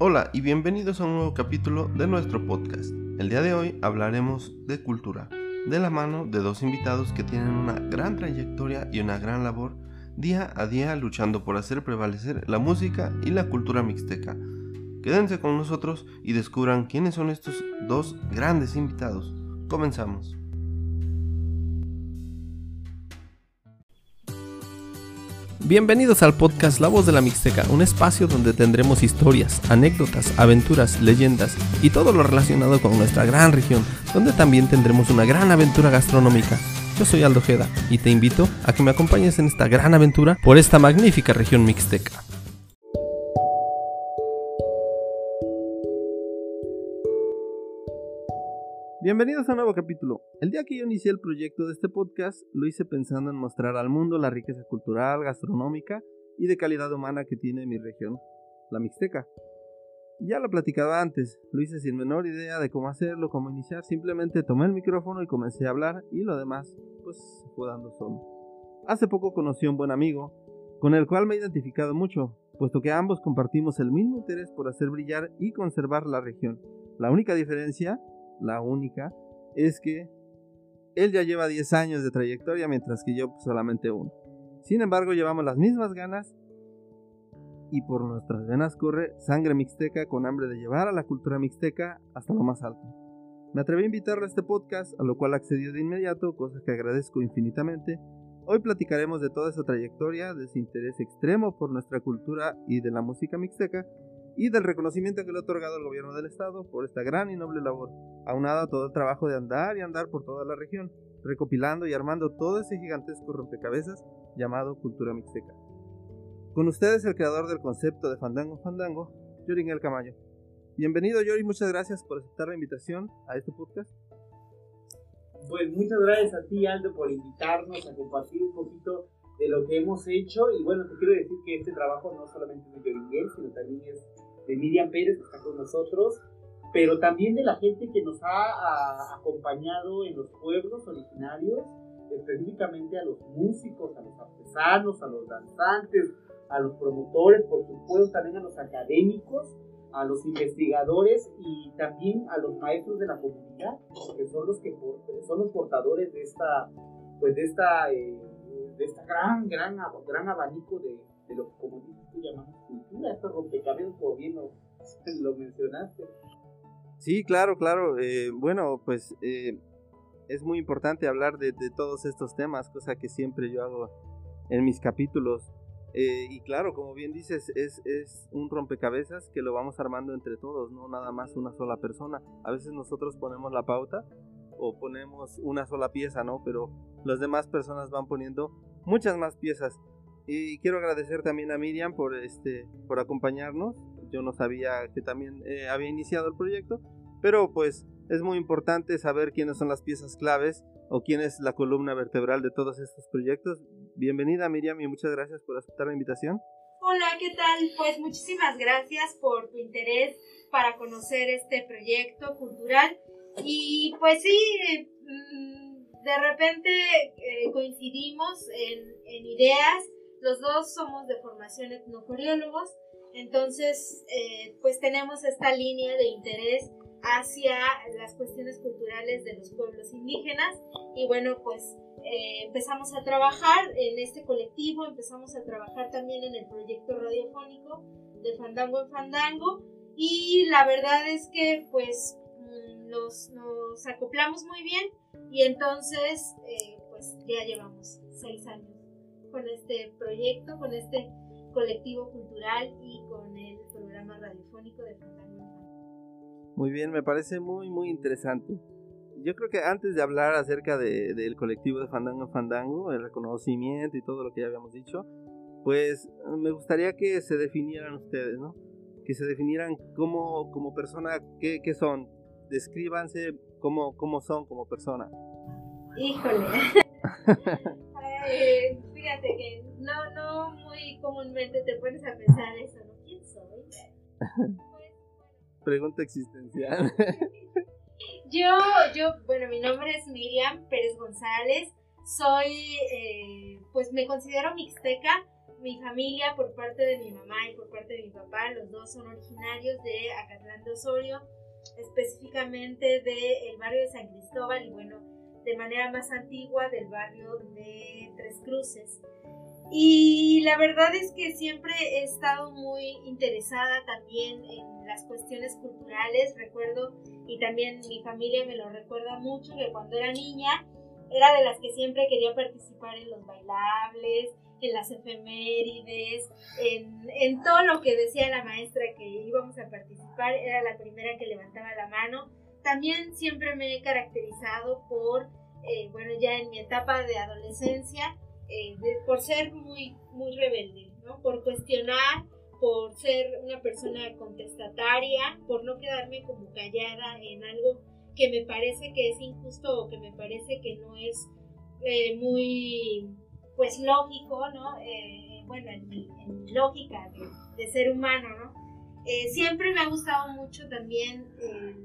Hola y bienvenidos a un nuevo capítulo de nuestro podcast. El día de hoy hablaremos de cultura, de la mano de dos invitados que tienen una gran trayectoria y una gran labor día a día luchando por hacer prevalecer la música y la cultura mixteca. Quédense con nosotros y descubran quiénes son estos dos grandes invitados. Comenzamos. Bienvenidos al podcast La Voz de la Mixteca, un espacio donde tendremos historias, anécdotas, aventuras, leyendas y todo lo relacionado con nuestra gran región, donde también tendremos una gran aventura gastronómica. Yo soy Aldo Jeda y te invito a que me acompañes en esta gran aventura por esta magnífica región mixteca. Bienvenidos a un nuevo capítulo. El día que yo inicié el proyecto de este podcast, lo hice pensando en mostrar al mundo la riqueza cultural, gastronómica y de calidad humana que tiene mi región, la Mixteca. Ya lo platicaba antes, lo hice sin menor idea de cómo hacerlo, cómo iniciar, simplemente tomé el micrófono y comencé a hablar y lo demás pues se fue dando solo. Hace poco conocí a un buen amigo, con el cual me he identificado mucho, puesto que ambos compartimos el mismo interés por hacer brillar y conservar la región. La única diferencia la única, es que él ya lleva 10 años de trayectoria, mientras que yo pues, solamente uno. Sin embargo, llevamos las mismas ganas y por nuestras venas corre sangre mixteca con hambre de llevar a la cultura mixteca hasta lo más alto. Me atreví a invitarle a este podcast, a lo cual accedió de inmediato, cosa que agradezco infinitamente. Hoy platicaremos de toda esa trayectoria, de ese interés extremo por nuestra cultura y de la música mixteca, y del reconocimiento que le ha otorgado el gobierno del estado por esta gran y noble labor, aunado a todo el trabajo de andar y andar por toda la región, recopilando y armando todo ese gigantesco rompecabezas llamado cultura mixteca. Con ustedes el creador del concepto de Fandango Fandango, El Camayo. Bienvenido Yori, muchas gracias por aceptar la invitación a este podcast. Pues muchas gracias a ti Aldo por invitarnos a compartir un poquito de lo que hemos hecho y bueno, te quiero decir que este trabajo no solamente es de Yoringel, sino también es de Miriam Pérez, que está con nosotros, pero también de la gente que nos ha acompañado en los pueblos originarios, específicamente a los músicos, a los artesanos, a los danzantes, a los promotores, por supuesto también a los académicos, a los investigadores y también a los maestros de la comunidad, que son los que son los portadores de esta, pues de esta, eh, de esta gran, gran, gran abanico de, de lo que como tú llamamos cultura, estos rompecabezas como bien lo, mencionaste. Sí, claro, claro. Eh, bueno, pues eh, es muy importante hablar de, todos estos temas, cosa que siempre yo hago en mis capítulos. Eh, y claro, como bien dices, es, es un rompecabezas que lo vamos armando entre todos, no nada más una sola persona. A veces nosotros ponemos la pauta o ponemos una sola pieza, ¿no? Pero las demás personas van poniendo muchas más piezas. Y quiero agradecer también a Miriam por, este, por acompañarnos. Yo no sabía que también eh, había iniciado el proyecto, pero pues es muy importante saber quiénes son las piezas claves o quién es la columna vertebral de todos estos proyectos. Bienvenida Miriam y muchas gracias por aceptar la invitación. Hola, ¿qué tal? Pues muchísimas gracias por tu interés para conocer este proyecto cultural. Y pues sí, mm, de repente eh, coincidimos en, en ideas los dos somos de formación etnocoreólogos, entonces eh, pues tenemos esta línea de interés hacia las cuestiones culturales de los pueblos indígenas y bueno pues eh, empezamos a trabajar en este colectivo, empezamos a trabajar también en el proyecto radiofónico de Fandango en Fandango y la verdad es que pues mm, nos, nos acoplamos muy bien y entonces eh, pues ya llevamos seis años con este proyecto, con este colectivo cultural y con el programa radiofónico de Fandango Muy bien, me parece muy, muy interesante. Yo creo que antes de hablar acerca de, del colectivo de Fandango en Fandango, el reconocimiento y todo lo que ya habíamos dicho, pues me gustaría que se definieran ustedes, ¿no? Que se definieran como, como persona, ¿qué, qué son? Descríbanse cómo, cómo son como persona. Híjole. Eh, fíjate que no, no muy comúnmente te pones a pensar eso, ¿no? ¿Quién soy? Pregunta existencial. yo, yo, bueno, mi nombre es Miriam Pérez González. Soy, eh, pues me considero mixteca, mi familia por parte de mi mamá y por parte de mi papá, los dos son originarios de Acatlán de Osorio, específicamente del barrio de San Cristóbal y bueno, de manera más antigua del barrio de Tres Cruces. Y la verdad es que siempre he estado muy interesada también en las cuestiones culturales. Recuerdo, y también mi familia me lo recuerda mucho, que cuando era niña era de las que siempre quería participar en los bailables, en las efemérides, en, en todo lo que decía la maestra que íbamos a participar. Era la primera que levantaba la mano. También siempre me he caracterizado por, eh, bueno, ya en mi etapa de adolescencia, eh, por ser muy, muy rebelde, ¿no? Por cuestionar, por ser una persona contestataria, por no quedarme como callada en algo que me parece que es injusto o que me parece que no es eh, muy, pues lógico, ¿no? Eh, bueno, en mi, lógica de, ser humano, ¿no? Siempre me ha gustado mucho también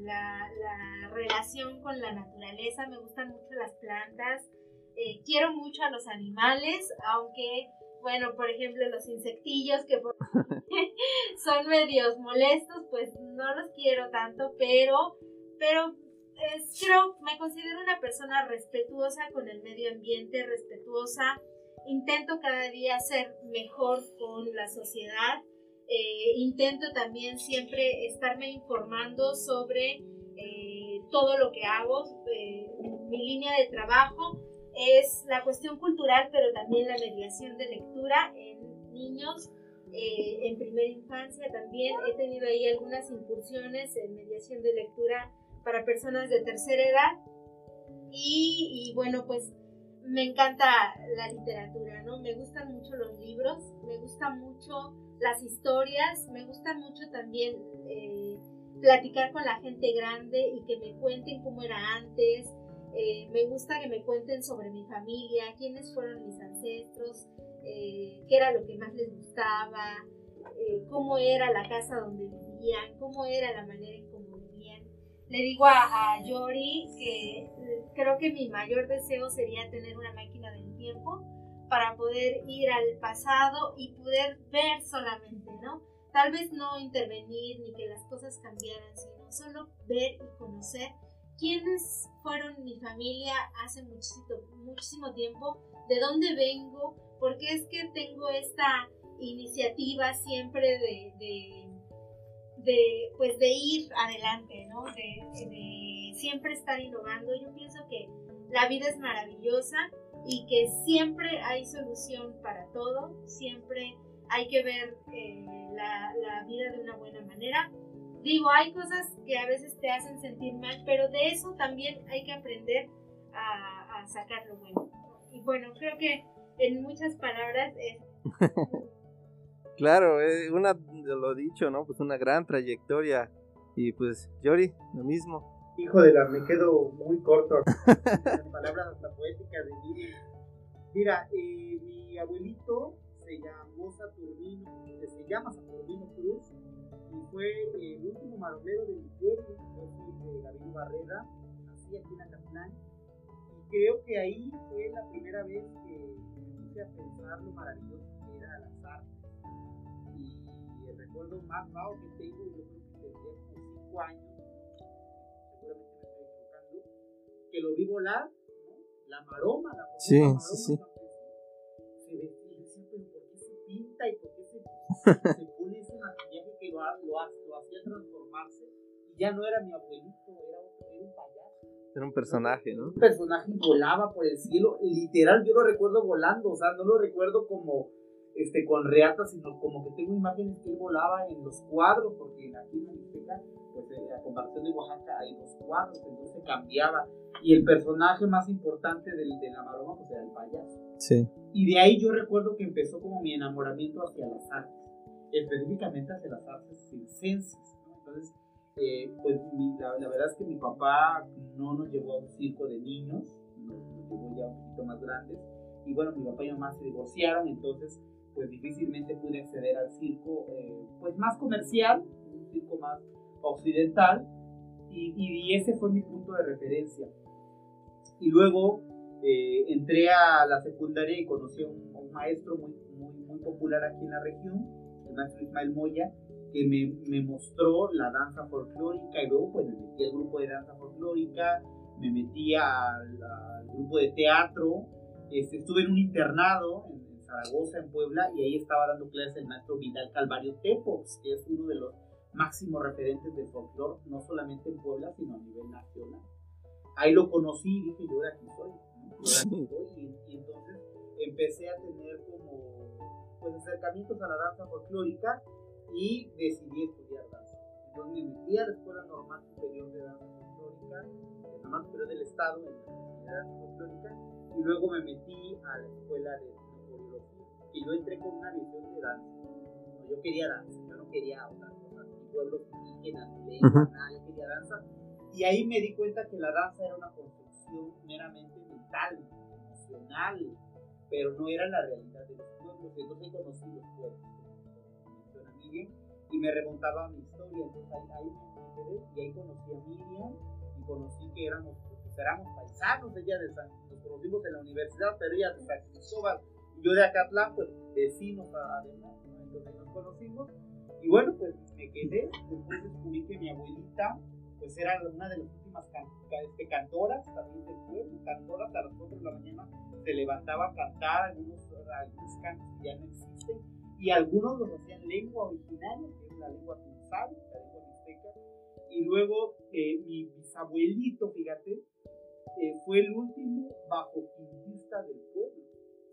la, la relación con la naturaleza, me gustan mucho las plantas, eh, quiero mucho a los animales, aunque, bueno, por ejemplo, los insectillos que son medios molestos, pues no los quiero tanto, pero, pero creo, me considero una persona respetuosa con el medio ambiente, respetuosa, intento cada día ser mejor con la sociedad, eh, intento también siempre estarme informando sobre eh, todo lo que hago, mi línea de trabajo es la cuestión cultural, pero también la mediación de lectura en niños. Eh, en primera infancia también he tenido ahí algunas incursiones en mediación de lectura para personas de tercera edad. Y, y bueno, pues me encanta la literatura, ¿no? Me gustan mucho los libros, me gustan mucho las historias, me gusta mucho también eh, platicar con la gente grande y que me cuenten cómo era antes, eh, me gusta que me cuenten sobre mi familia, quiénes fueron mis ancestros, eh, qué era lo que más les gustaba, cómo era la casa donde vivían, cómo era la manera en. Le digo a, a Yori que creo que mi mayor deseo sería tener una máquina del tiempo para poder ir al pasado y poder ver solamente, ¿no? Tal vez no intervenir ni que las cosas cambiaran, sino solo ver y conocer quiénes fueron mi familia hace muchísimo, muchísimo tiempo, de dónde vengo, porque es que tengo esta iniciativa siempre de, pues de ir adelante, ¿no? De, de, siempre estar innovando. Yo pienso que la vida es maravillosa y que siempre hay solución para todo, siempre hay que ver eh, la, la vida de una buena manera digo, hay cosas que a veces te hacen sentir mal, pero de eso también hay que aprender a, a sacar lo bueno. Y bueno, creo que en muchas palabras es... claro, eh, una, lo dicho, ¿no? Pues una gran trayectoria. Y pues, Yori, lo mismo. Hijo de la, me quedo muy corto. Palabras hasta poéticas de mí. Mira, eh, mi abuelito se llamó Saturnino, se llama Saturnino Cruz y fue el último maromero de mi pueblo. Yo soy de Gabino Barrera, nací aquí en Acatlán y creo que ahí fue la primera vez que me puse a pensar lo maravilloso más que tengo, yo creo que tendría como 5 años, seguramente me estoy equivocando, que lo vi volar, ¿no? la maroma, la maroma, sí, sí, sí. Se decía, pero ¿por qué se pinta y por qué se, se pone ese maquillaje que lo, lo, lo hacía transformarse? Y ya no era mi abuelito, era, otro, era un payaso. Era un personaje, ¿no? Un personaje volaba por el cielo, literal, yo lo recuerdo volando, o sea, no lo recuerdo como este, con reatas, sino como que tengo imágenes que él volaba en los cuadros, porque aquí en Mixteca, pues a comparación de Oaxaca hay dos cuadros, entonces cambiaba. Y el personaje más importante del, de la maroma, pues era el payaso. Sí. Y de ahí yo recuerdo que empezó como mi enamoramiento hacia las artes, específicamente hacia las artes circenses. ¿no? Entonces, eh, pues la, la, verdad es que mi papá no nos llevó a un circo de niños, nos, llevó ya un poquito más grandes. Y bueno, mi papá y mi mamá se divorciaron, entonces pues difícilmente pude acceder al circo eh, pues más comercial, un circo más occidental, y, y, ese fue mi punto de referencia. Y luego eh, entré a la secundaria y conocí a un, a un, maestro muy, muy, muy popular aquí en la región, el maestro Ismael Moya, que me, me mostró la danza folclórica y luego pues me metí al grupo de danza folclórica, me metí al, grupo de teatro, este, estuve en un internado en, Zaragoza, en Puebla, y ahí estaba dando clases el maestro Vidal Calvario Tepox, que es uno de los máximos referentes del folclore, no solamente en Puebla, sino a nivel nacional. Ahí lo conocí y dije, yo de aquí soy, y, entonces empecé a tener como pues, acercamientos a la danza folclórica y decidí estudiar danza. Entonces me metí a la Escuela Normal Superior de Danza Folclórica, Normal Superior del Estado, en la Universidad de Danza Folclórica, y luego me metí a la Escuela de Y yo entré con una visión de danza. yo quería danza, yo no quería otra cosa, ni pueblos indígenas, ni lengua, nada, yo quería danza. Y ahí me di cuenta que la danza era una construcción meramente mental, emocional, pero no era la realidad de los pueblos. Entonces conocí los pueblos y me remontaba a mi historia. Entonces ahí, me quedé y ahí conocí a Miriam y conocí que éramos, pues, éramos paisanos. Ella de San, nos conocimos en la universidad, pero ella de San Cristóbal yo de Acatlán, pues vecinos además. Entonces ahí nos conocimos y bueno, pues me quedé. Después descubrí que mi abuelita pues era una de las últimas este, cantoras también del pueblo, cantoras a las 4 de la mañana se levantaba a cantar algunos, algunos cantos que ya no existen y algunos los hacían lengua originaria, que es la lengua tunzal, la lengua mixteca, y luego eh, mi bisabuelito, fíjate, eh, fue el último bajo del pueblo.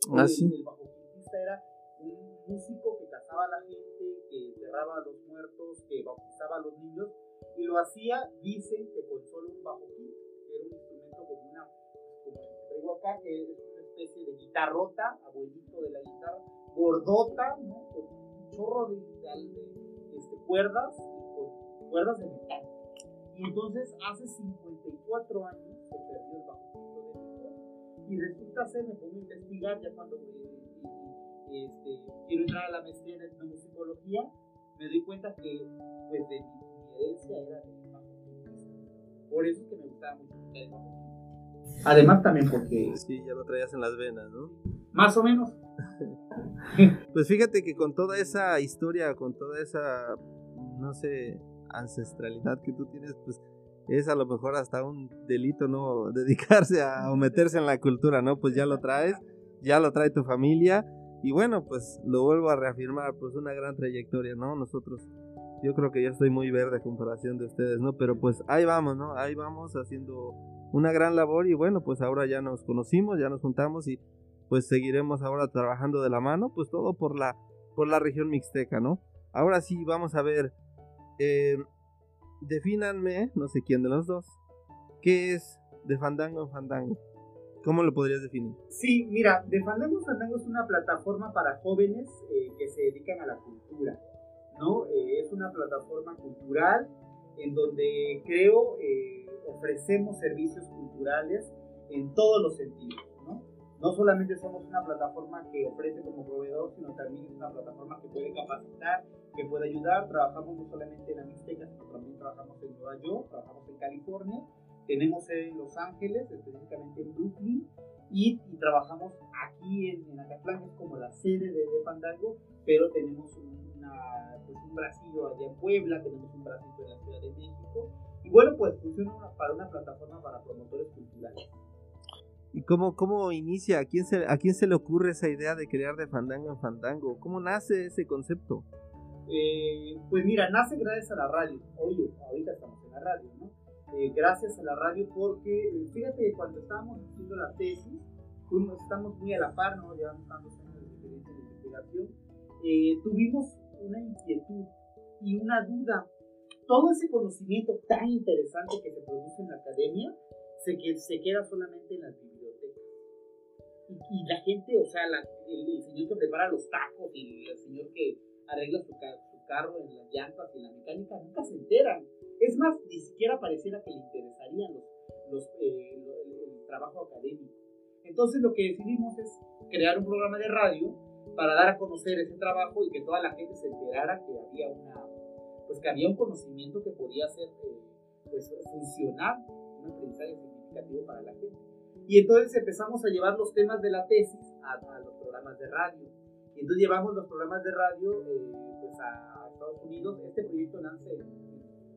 Ah, sí. El, bajo quintista era un músico que cazaba a la gente, que enterraba a los muertos, que bautizaba a los niños, y lo hacía, dicen que con solo un bajo que era un instrumento como una, como traigo acá, que es una especie de guitarrota, abuelito de la guitarra, gordota, ¿no? Con un chorro de, este, cuerdas con cuerdas de metal. Y entonces hace 54 años se perdió el bajo de Y resulta ser, me pongo a investigar ya cuando eh, este, quiero entrar a la maestría en etnomusicología, me doy cuenta que pues de mi, herencia era de bajo Por eso es que me gustaba mucho el bajo Además también porque... Sí, ya lo traías en las venas, ¿no? Más o menos. pues fíjate que con toda esa historia, con toda esa, no sé, ancestralidad que tú tienes, pues es a lo mejor hasta un delito, ¿no? Dedicarse a o meterse en la cultura, ¿no? Pues ya lo traes, ya lo trae tu familia y bueno, pues lo vuelvo a reafirmar, pues una gran trayectoria, ¿no? Nosotros, yo creo que yo estoy muy verde a comparación de ustedes, ¿no? Pero pues ahí vamos, ¿no? Ahí vamos haciendo una gran labor y bueno, pues ahora ya nos conocimos, ya nos juntamos y pues seguiremos ahora trabajando de la mano, pues todo por la, por la región mixteca, ¿no? Ahora sí, vamos a ver, eh, defínanme, no sé quién de los dos, ¿qué es de Fandango en Fandango? ¿Cómo lo podrías definir? Sí, mira, de Fandango en Fandango es una plataforma para jóvenes eh, que se dedican a la cultura, ¿no? Eh, es una plataforma cultural en donde creo ofrecemos servicios culturales en todos los sentidos no solamente somos una plataforma que ofrece como proveedor, sino también es una plataforma que puede capacitar, que puede ayudar. Trabajamos no solamente en la Mixteca, sino también trabajamos en Nueva York, trabajamos en California, tenemos en Los Ángeles, específicamente en Brooklyn, y, trabajamos aquí en, en Acatlán, es como la sede de, de pero tenemos una, pues un bracillo allá en Puebla, tenemos un bracito en la Ciudad de México, y bueno, pues funciona para una plataforma para promotores culturales. ¿Y cómo, cómo inicia? ¿A quién, se, ¿A quién se le ocurre esa idea de crear de Fandango en Fandango? ¿Cómo nace ese concepto? Eh, pues mira, nace gracias a la radio. Oye, ahorita estamos en la radio, ¿no? Eh, gracias a la radio porque, eh, fíjate, cuando estábamos haciendo la tesis, fuimos, estamos muy a la par, ¿no? Llevamos tantos años de experiencia de investigación, tuvimos una inquietud y una duda. Todo ese conocimiento tan interesante que se produce en la academia se, se queda solamente en las y, la gente, o sea, el, señor que prepara los tacos y el señor que arregla su, carro en las llantas y la mecánica nunca se enteran. Es más, ni siquiera pareciera que le interesarían los, los, eh, el, trabajo académico. Entonces lo que decidimos es crear un programa de radio para dar a conocer ese trabajo y que toda la gente se enterara que había una pues que había un conocimiento que podía ser eh, pues funcionar un aprendizaje significativo para la gente y entonces empezamos a llevar los temas de la tesis a, los programas de radio. Y entonces llevamos los programas de radio eh, pues a, Estados Unidos. Este proyecto nace en,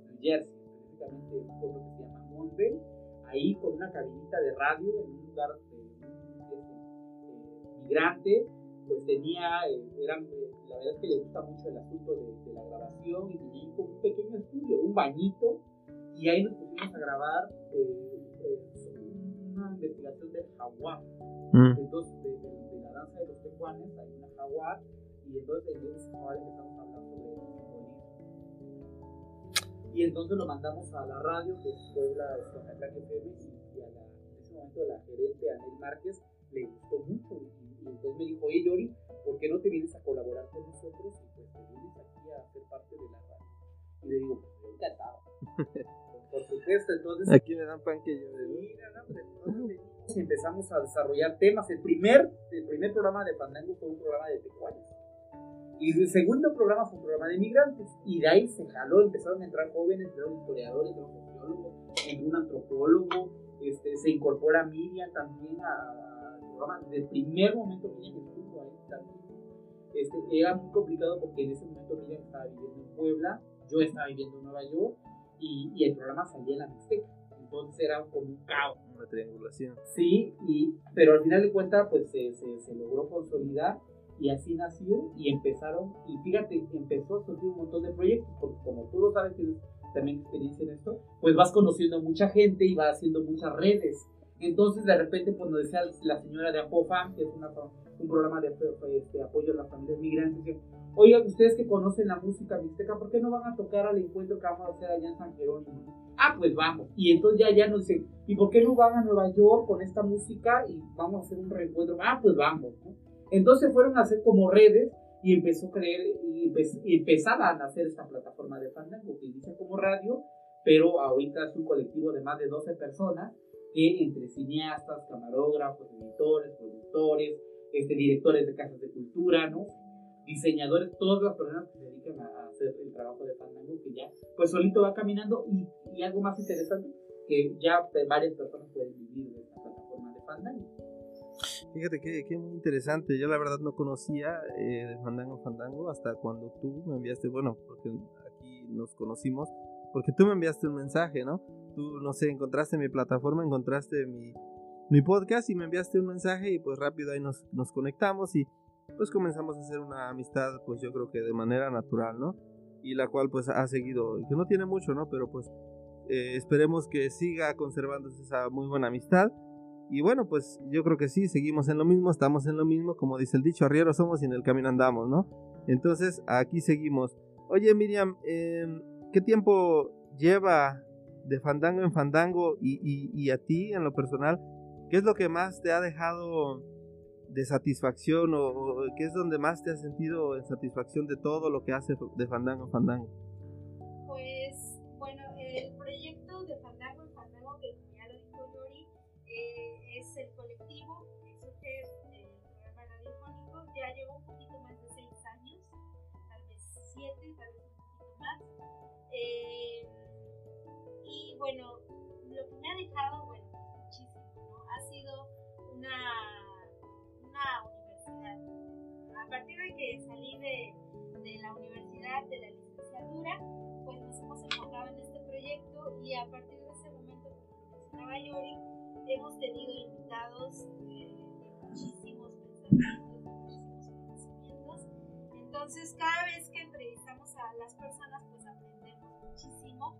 New Jersey, específicamente en un pueblo que se llama Montville, ahí con una cabinita de radio en un lugar de, eh, migrante, pues tenía, eh, eran, la verdad es que le gusta mucho el asunto de, la grabación y tenía un pequeño estudio, un bañito, y ahí nos pusimos a grabar una investigación del jaguar. Mm. Entonces, de, de, la danza de los tecuanes, hay una jaguar, y entonces en ese jaguar empezamos sobre el simbolismo. Y entonces lo mandamos a la radio, que es Puebla, Acá FM, y, a la, en ese momento la gerente Anel Márquez le gustó mucho. Y, entonces me dijo, oye Yori, ¿por qué no te vienes a colaborar con nosotros? Y pues te vienes aquí a ser parte de la radio. Y le digo, pues encantado. Por supuesto, entonces. Aquí le dan pan que yo. entonces empezamos a desarrollar temas. El primer, el primer programa de Fandango fue un programa de tecuanes. Y el segundo programa fue un programa de migrantes. Y de ahí se jaló, empezaron a entrar jóvenes, entraron historiadores, entraron sociólogos, entró un antropólogo. Este, se incorpora Miriam también al programa. Desde el primer momento Miriam estuvo ahí también. Este, era muy complicado porque en ese momento Miriam estaba viviendo en Puebla, yo estaba viviendo en Nueva York y, el programa salía en la Mixteca. Entonces era como un caos. Una triangulación. Sí, y, pero al final de cuentas pues se, se, logró consolidar y así nació y empezaron, y fíjate, empezó a surgir un montón de proyectos, porque como tú lo sabes, tienes también experiencia en esto, pues vas conociendo a mucha gente y vas haciendo muchas redes. Entonces de repente, pues nos decía la señora de APOFAM, que es una, un programa de, de apoyo a las familias migrantes, Oigan, ustedes que conocen la música mixteca, ¿por qué no van a tocar al encuentro que vamos a hacer allá en San Jerónimo? Ah, pues vamos. Y entonces ya, ya nos dicen, ¿y por qué no van a Nueva York con esta música y vamos a hacer un reencuentro? Ah, pues vamos. Entonces fueron a hacer como redes y empezó a creer, y, empezaban a hacer esta plataforma de Fandango que dice como radio, pero ahorita es un colectivo de más de 12 personas que entre cineastas, camarógrafos, editores, productores, este, directores de casas de cultura, ¿no? Diseñadores, todas las personas que se dedican a, hacer el trabajo de Fandango, que ya pues solito va caminando y, y algo más interesante, que ya varias personas pueden vivir de esta plataforma de Fandango. Fíjate que, que, muy interesante, yo la verdad no conocía eh, de Fandango Fandango hasta cuando tú me enviaste, bueno, porque aquí nos conocimos, porque tú me enviaste un mensaje, ¿no? Tú, no sé, encontraste mi plataforma, encontraste mi, mi podcast y me enviaste un mensaje y pues rápido ahí nos, nos conectamos y pues comenzamos a hacer una amistad, pues yo creo que de manera natural, ¿no? Y la cual pues ha seguido, que no tiene mucho, ¿no? Pero pues eh, esperemos que siga conservándose esa muy buena amistad. Y bueno, pues yo creo que sí, seguimos en lo mismo, estamos en lo mismo, como dice el dicho, arrieros somos y en el camino andamos, ¿no? Entonces aquí seguimos. Oye Miriam, em, ¿qué tiempo lleva de fandango en fandango y, y a ti en lo personal? ¿Qué es lo que más te ha dejado de satisfacción o, qué es donde más te has sentido en satisfacción de todo lo que hace de Fandango Fandango? Pues bueno, el proyecto de Fandango Fandango, que ya lo dijo Yori, eh, es el colectivo que surge del programa radiofónico, ya lleva un poquito más de seis años, tal vez siete, tal vez un poquito más. Eh, y bueno, lo que me ha dejado, universidad. A partir de que salí de, de la universidad, de la licenciatura, pues nos hemos enfocado en este proyecto y a partir de ese momento, como mencionaba Yori, hemos tenido invitados eh, de muchísimos pensamientos, de muchísimos conocimientos. Entonces, cada vez que entrevistamos a las personas, pues aprendemos muchísimo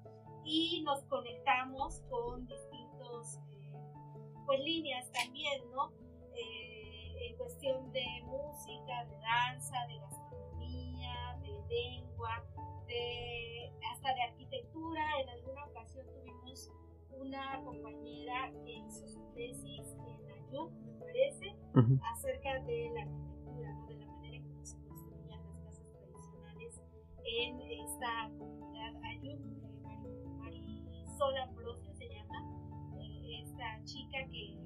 y nos conectamos con distintos, eh, pues líneas también, ¿no? Cuestión de música, de danza, de gastronomía, de lengua, de, hasta de arquitectura. En alguna ocasión tuvimos una compañera que hizo su tesis en Ayuk, me parece, acerca de la arquitectura, ¿no? de la manera en cómo se construían las casas tradicionales en esta comunidad Ayuk. Eh, Marisol Ambrosio se llama, eh, esta chica que,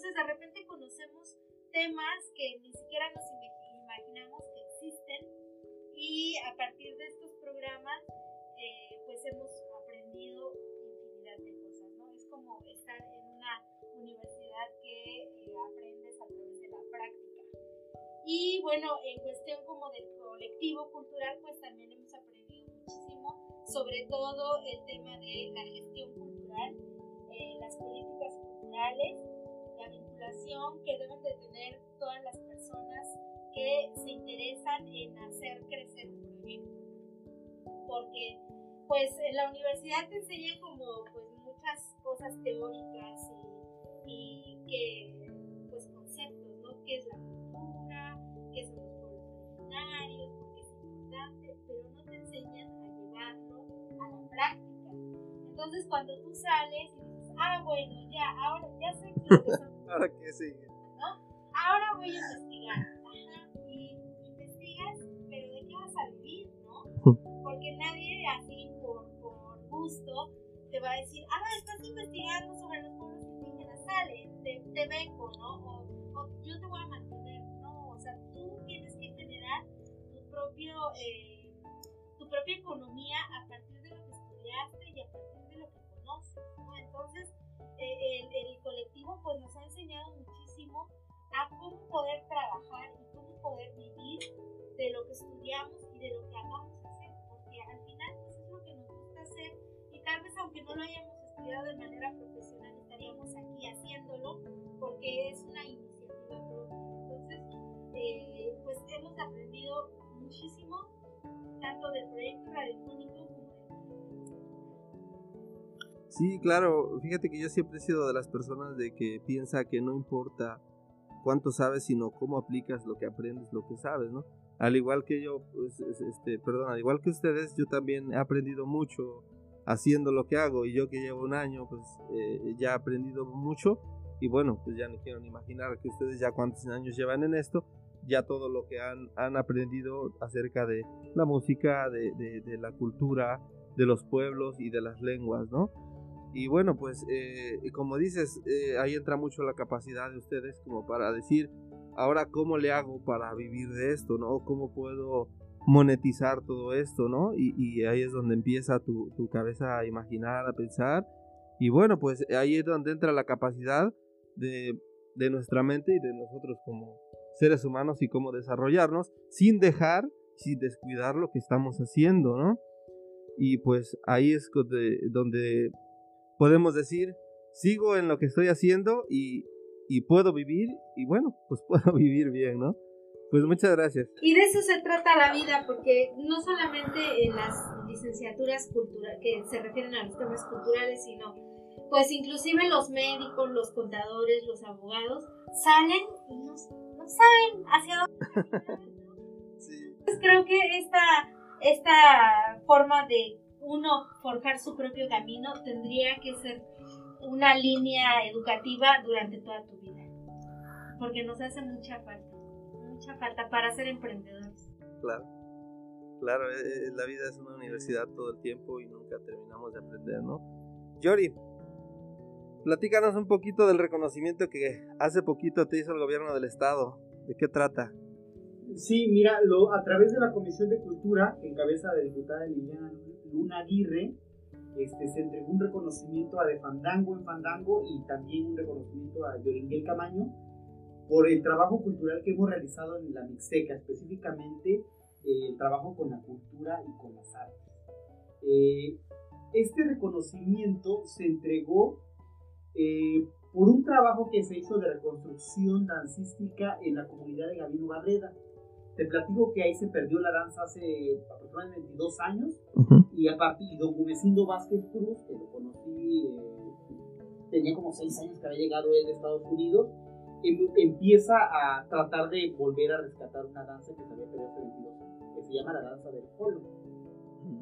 Entonces de repente conocemos temas que ni siquiera nos imaginamos que existen y a partir de estos programas eh, pues hemos aprendido infinidad de cosas, ¿no? Es como estar en una universidad. Que eh, aprendes a través de la práctica. Y bueno, en cuestión como del colectivo cultural, pues también hemos aprendido muchísimo, sobre todo el tema de la gestión cultural, eh, las políticas culturales, vinculación que deben de tener todas las personas que se interesan en hacer crecer un proyecto. Porque pues en la universidad te enseñan como pues muchas cosas teóricas y, que pues conceptos, ¿no? ¿Qué es la cultura? ¿Qué son los pueblos originarios? ¿Por qué es importante? Pero no te enseñan a llevarlo a la práctica. Entonces cuando tú sales y dices, ah bueno, ya, ahora ya sé que. ¿Ahora qué sigue? ¿no? Ahora voy a investigar. Ajá. Y investigas, pero ¿de qué vas a vivir, no? Porque nadie así te va a decir, ah, estás investigando sobre los pueblos indígenas, sale, te, te vengo, ¿no? O, yo te voy a mantener, ¿no? O sea, tú tienes que generar tu propio, eh, tu propia economía a partir de lo que estudiaste y a partir de lo que conoces, ¿no? Entonces, eh, el, el pues nos ha enseñado muchísimo a cómo poder trabajar y cómo poder vivir de lo que estudiamos y de lo que amamos hacer, porque al final pues es lo que nos gusta hacer tal vez aunque no lo hayamos estudiado de manera profesional, estaríamos aquí haciéndolo porque es una iniciativa propia. Entonces, eh, pues hemos aprendido muchísimo, tanto del proyecto radiofónico Sí, claro, fíjate que yo siempre he sido de las personas de que piensa que no importa cuánto sabes, sino cómo aplicas lo que aprendes, lo que sabes, ¿no? Al igual que yo, pues, este, perdón, al igual que ustedes, yo también he aprendido mucho haciendo lo que hago y yo que llevo un año pues eh, ya he aprendido mucho y bueno pues ya no quiero ni imaginar que ustedes ya cuántos años llevan en esto ya todo lo que han, han aprendido acerca de la música de, de, la cultura de los pueblos y de las lenguas no y bueno pues eh, como dices eh, ahí entra mucho la capacidad de ustedes como para decir ahora cómo le hago para vivir de esto no cómo puedo monetizar todo esto, ¿no? Y, ahí es donde empieza tu, cabeza a imaginar, a pensar. Y bueno, pues ahí es donde entra la capacidad de, nuestra mente y de nosotros como seres humanos y cómo desarrollarnos sin dejar, sin descuidar lo que estamos haciendo, ¿no? Y pues ahí es donde, donde podemos decir, sigo en lo que estoy haciendo y, y puedo vivir y bueno, pues puedo vivir bien, ¿no? Pues muchas gracias. Y de eso se trata la vida, porque no solamente en las licenciaturas culturales, que se refieren a los temas culturales, sino pues inclusive los médicos, los contadores, los abogados, salen y no, saben hacia dónde sí. creo que esta, esta forma de uno forjar su propio camino tendría que ser una línea educativa durante toda tu vida, porque nos hace mucha falta mucha falta para ser emprendedores. Claro, claro, eh, eh, la vida es una universidad todo el tiempo y nunca terminamos de aprender, ¿no? Yori, platícanos un poquito del reconocimiento que hace poquito te hizo el gobierno del estado. ¿De qué trata? Sí, mira, lo, a través de la Comisión de Cultura, que encabeza la diputada Liliana Luna Aguirre, este, se entregó un reconocimiento a De Fandango en Fandango y también un reconocimiento a Yoringuel Camaño por el trabajo cultural que hemos realizado en la Mixteca, específicamente eh, el trabajo con la cultura y con las artes. Eh, este reconocimiento se entregó eh, por un trabajo que se hizo de reconstrucción dancística en la comunidad de Gabino Barreda. Te platico que ahí se perdió la danza hace aproximadamente 22 años y aparte y don Gumecindo Vázquez Cruz, que lo conocí, tenía como 6 años que había llegado él de Estados Unidos, Em, empieza a tratar de volver a rescatar una danza que se había perdido hace 22 años, que se llama la danza del.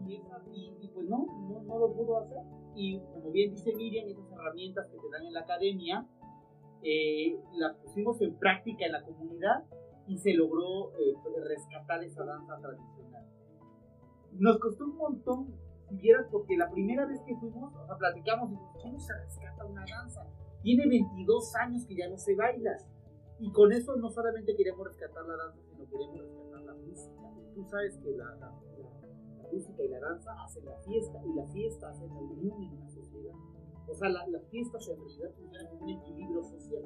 Y, y, pues no, no, no, lo pudo hacer. Y como bien dice Miriam, esas herramientas que te dan en la academia, eh, las pusimos en práctica en la comunidad y se logró eh, rescatar esa danza tradicional. Nos costó un montón, si vieras, porque la primera vez que fuimos, o sea, platicamos, ¿cómo se rescata una danza? Tiene 22 años que ya no se baila. Y con eso no solamente queremos rescatar la danza, sino queremos rescatar la música. Tú sabes que la, la, música y la danza hacen la fiesta y la fiesta hace la unión en una sociedad. O sea, las fiestas en realidad como un equilibrio social.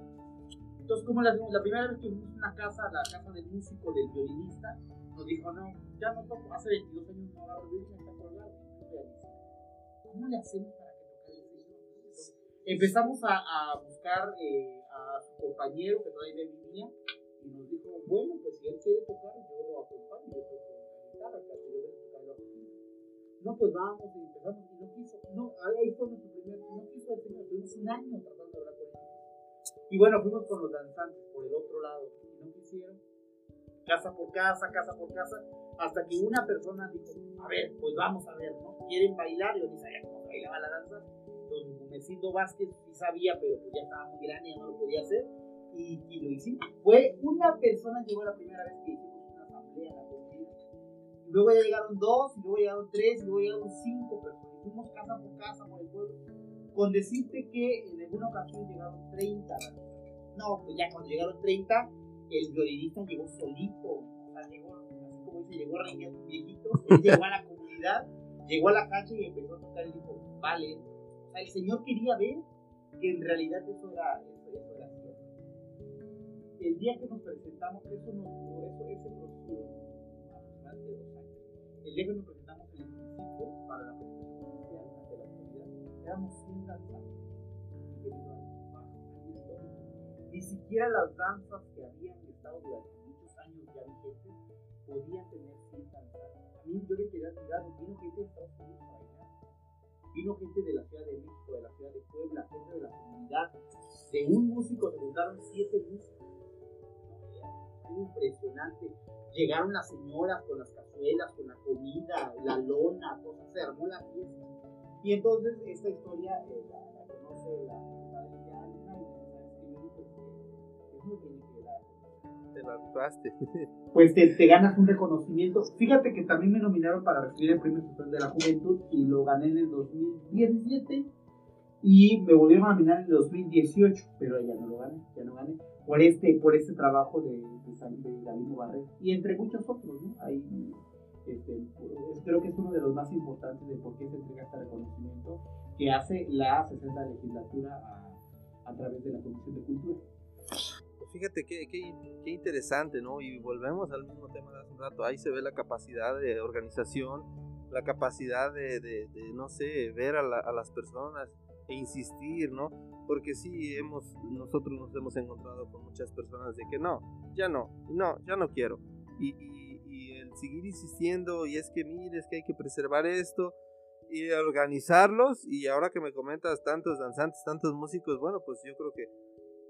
Entonces, como la, la primera vez que fuimos a una casa, la casa del músico, del violinista, nos dijo, no, ya no toco, hace 22 años no agarro violín, está colgado, ¿cómo le hacemos para que toque el señor? Empezamos a, a buscar eh, a su compañero que todavía vivía y nos dijo, bueno, pues si él quiere tocar, yo lo acompaño, yo toco la guitarra, que yo voy a tocar No, pues vamos, y empezamos, y no quiso, no, ahí fue nuestro primer, no quiso el señor, tuvimos un año tratando de hablar con él. Y bueno, fuimos con los danzantes por el otro lado, y no quisieron, casa por casa, casa por casa, hasta que una persona dijo, a ver, pues vamos a ver, ¿no? ¿Quieren bailar? Yo ni sabía cómo bailaba la danza. Don Gomecito Vázquez sí sabía, pero pues ya estaba muy grande, ya no lo podía hacer y, y, lo hicimos. Fue una persona, llegó la primera vez que hicimos una asamblea la comunidad. Luego ya llegaron dos, luego llegaron tres, luego llegaron cinco personas. Fuimos casa por casa por el pueblo. Con decirte que en alguna ocasión llegaron 30. No, pues ya cuando llegaron 30, el violinista llegó solito. O sea, llegó, así como dice, llegó reinando un viejito. Llegó a la comunidad, llegó a la cancha y empezó a tocar y dijo, vale. O el señor quería ver que en realidad eso era, eso, era el día que nos presentamos, eso nos eso, ese proceso dos años. El día que nos presentamos en el municipio para la presentación oficial ante la comunidad, éramos 100 danzantes. Ni siquiera las danzas que habían estado durante muchos años ya vigentes podían tener 100 danzantes. A mí yo me quedé admirado, vino gente de Estados Unidos para bailar. Vino gente de la Ciudad de México, de la Ciudad de Puebla, gente de la comunidad. De un músico se juntaron siete músicos impresionante. Llegaron las señoras con las cazuelas, con la comida, la lona, todo se armó la fiesta. Y entonces esta historia eh, la, la, conoce la padre de Ana y sabes que yo dije Pues te, ganas un reconocimiento. Fíjate que también me nominaron para recibir el premio de la juventud y lo gané en el 2017 y me volvieron a nominar en el 2018, pero ya no lo gané, ya no gané por este, por este trabajo de, de, de Gabino Barret y entre muchos otros, ¿no? Ahí, este, creo que es uno de los más importantes de por qué se entrega este reconocimiento que hace la 60 legislatura a través de la Comisión de Cultura. Fíjate qué, qué, qué, interesante, ¿no? Y volvemos al mismo tema de hace un rato. Ahí se ve la capacidad de organización, la capacidad de, de, de no sé, ver a, la, a las personas e insistir, ¿no? Porque sí, hemos, nosotros nos hemos encontrado con muchas personas de que no, ya no, no, ya no quiero. Y, y, y el seguir insistiendo, y es que mire, es que hay que preservar esto, y organizarlos, y ahora que me comentas tantos danzantes, tantos músicos, bueno, pues yo creo que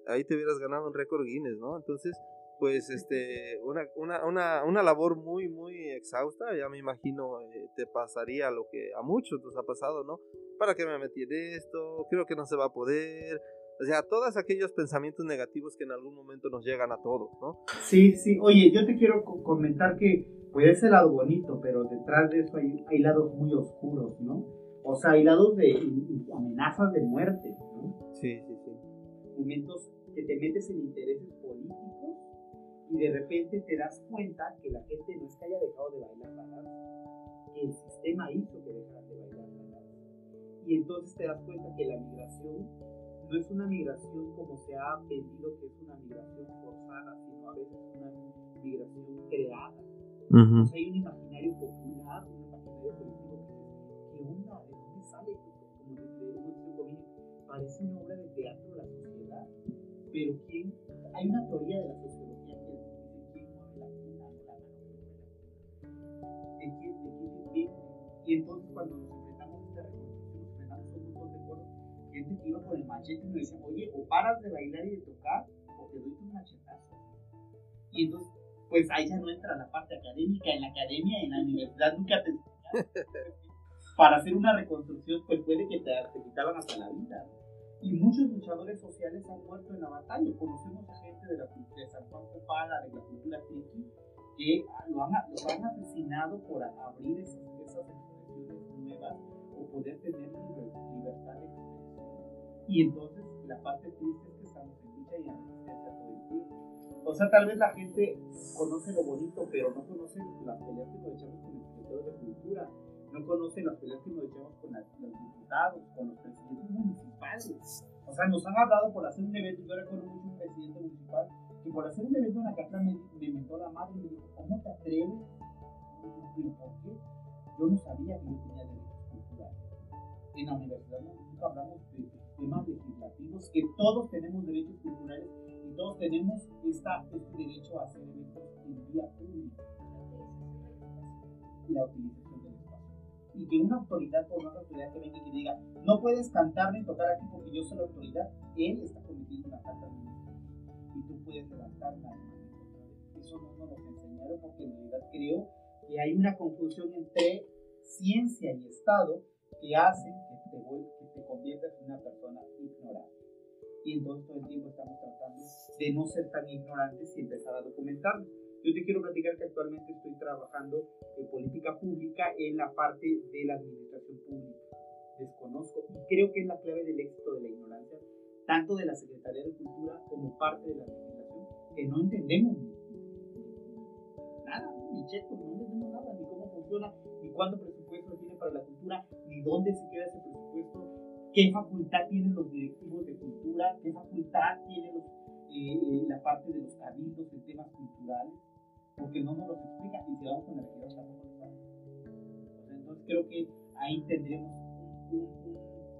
ahí te hubieras ganado un récord Guinness, ¿no? Entonces, pues este una, una, una, una, labor muy muy exhausta ya me imagino eh, te pasaría lo que a muchos nos ha pasado no para qué me metí en esto creo que no se va a poder. O sea todos aquellos pensamientos negativos que en algún momento nos llegan a todos no sí sí. Oye yo te quiero comentar que puede ser lado bonito pero detrás de eso hay, hay lados muy oscuros no o sea hay lados de amenazas de muerte no sí sí sí. Momentos que te metes en intereses políticos y de repente te das cuenta que la gente no es que haya dejado de bailar la que el sistema hizo que dejaran de bailar la. Y entonces te das cuenta que la migración no es una migración como se ha vendido que es una migración forzada, sino a veces una migración creada. Uh -huh. o sea, hay un imaginario popular, un imaginario colectivo que ¿qué onda? ¿De dónde sale? Como conmigo, parece una obra de pero ¿quién? Hay una teoría de la sociedad Y entonces cuando nos enfrentamos a esta reconstrucción, nos enfrentamos a un montón de cosas. Gente que iba con el machete y nos decía, oye, o paras de bailar y de tocar, o te doy un machetazo. Y entonces, pues ahí ya no entra la parte académica. En la academia, en la universidad nunca te Para hacer una reconstrucción, pues puede que te, te quitaban hasta la vida. Y muchos luchadores sociales han muerto en la batalla. Conocemos a gente de, la, de San Juan Copala, de la cultura triqui, que lo han, lo han asesinado por abrir esas, esas nuevas o poder tener libertad de expresión. Y entonces la parte triste es que estamos en lucha y en resistencia todo el tiempo. O sea, tal vez la gente conoce lo bonito, pero no conoce las peleas que nos echamos con el secretario de cultura, no conoce las peleas que nos echamos con los diputados, con los presidentes municipales. O sea, nos han hablado por hacer un evento, yo recuerdo mucho un presidente municipal que por hacer un evento en la carta me, me mentó la madre y me dijo, ¿cómo te atreves? Y yo, ¿por qué? Yo no sabía que yo tenía derechos culturales. En la universidad nunca hablamos de temas legislativos, que todos tenemos derechos culturales y todos tenemos esta, este derecho a hacer eventos en vía pública. La utilización. Y que una autoridad, por una autoridad que venga y que diga, no puedes cantar ni tocar aquí porque yo soy la autoridad, él está cometiendo una falta y tú puedes levantar una Eso no nos lo enseñaron porque en realidad creo que hay una confusión entre ciencia y Estado que hacen que te, que te conviertas en una persona ignorante. Y entonces todo el tiempo estamos tratando de no ser tan ignorantes y empezar a documentarnos. Yo te quiero platicar que actualmente estoy trabajando en política pública en la parte de la administración pública. Desconozco y creo que es la clave del éxito de la ignorancia tanto de la Secretaría de Cultura como parte de la administración, que no entendemos nada, ni checo, no entendemos nada, ni cómo funciona, ni cuánto presupuesto tiene para la cultura, ni dónde se queda ese presupuesto, qué facultad tienen los directivos de cultura, qué facultad tiene eh, eh, la parte de los cabildos en temas culturales, porque no nos los explica, y si vamos con la realidad tampoco lo sabe. Entonces creo que ahí tendremos un,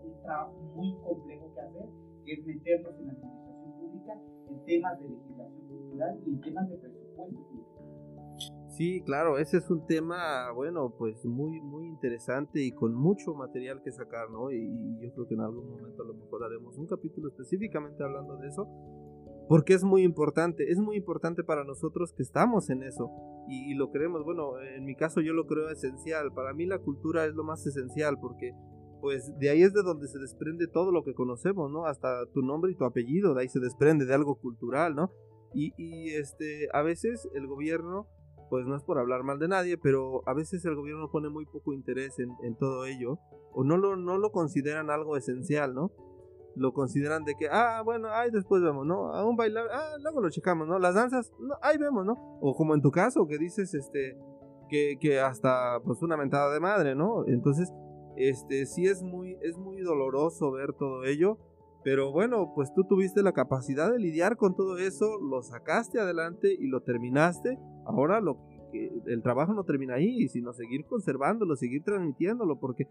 un trabajo muy complejo que hacer que es meternos en la administración pública en temas de legislación cultural y en temas de presupuesto cultural. Sí, claro, ese es un tema, bueno, pues muy, muy interesante y con mucho material que sacar, ¿no? Y, yo creo que en algún momento a lo mejor haremos un capítulo específicamente hablando de eso, porque es muy importante, es muy importante para nosotros que estamos en eso y, lo creemos, bueno, en mi caso yo lo creo esencial, para mí la cultura es lo más esencial porque pues de ahí es de donde se desprende todo lo que conocemos, ¿no? Hasta tu nombre y tu apellido, de ahí se desprende de algo cultural, ¿no? Y, este, a veces el gobierno, pues no es por hablar mal de nadie, pero a veces el gobierno pone muy poco interés en, todo ello, o no lo consideran algo esencial, ¿no? Lo consideran de que, ah, bueno, ahí después vemos, ¿no? A un bailar, ah, luego lo checamos, ¿no? Las danzas, no, ahí vemos, ¿no? O como en tu caso, que dices, este, que, que hasta, pues una mentada de madre, ¿no? Entonces, este, sí es muy, es muy doloroso ver todo ello, pero bueno, pues tú tuviste la capacidad de lidiar con todo eso, lo sacaste adelante y lo terminaste. Ahora lo el trabajo no termina ahí, sino seguir conservándolo, seguir transmitiéndolo, porque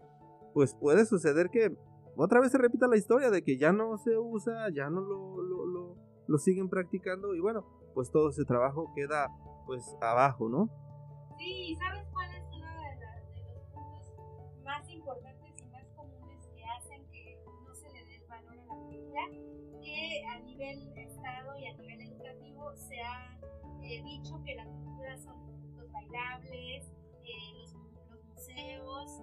pues puede suceder que otra vez se repita la historia de que ya no se usa, ya no lo, lo, lo, lo siguen practicando y bueno, pues todo ese trabajo queda pues abajo, ¿no? Sí, ¿sabes cuál es uno de, los puntos más importantes y más comunes que hacen que no se le dé el valor a la cultura? Que a nivel Estado y a nivel educativo se ha eh, dicho que la cultura son los bailables, eh, los, los, museos,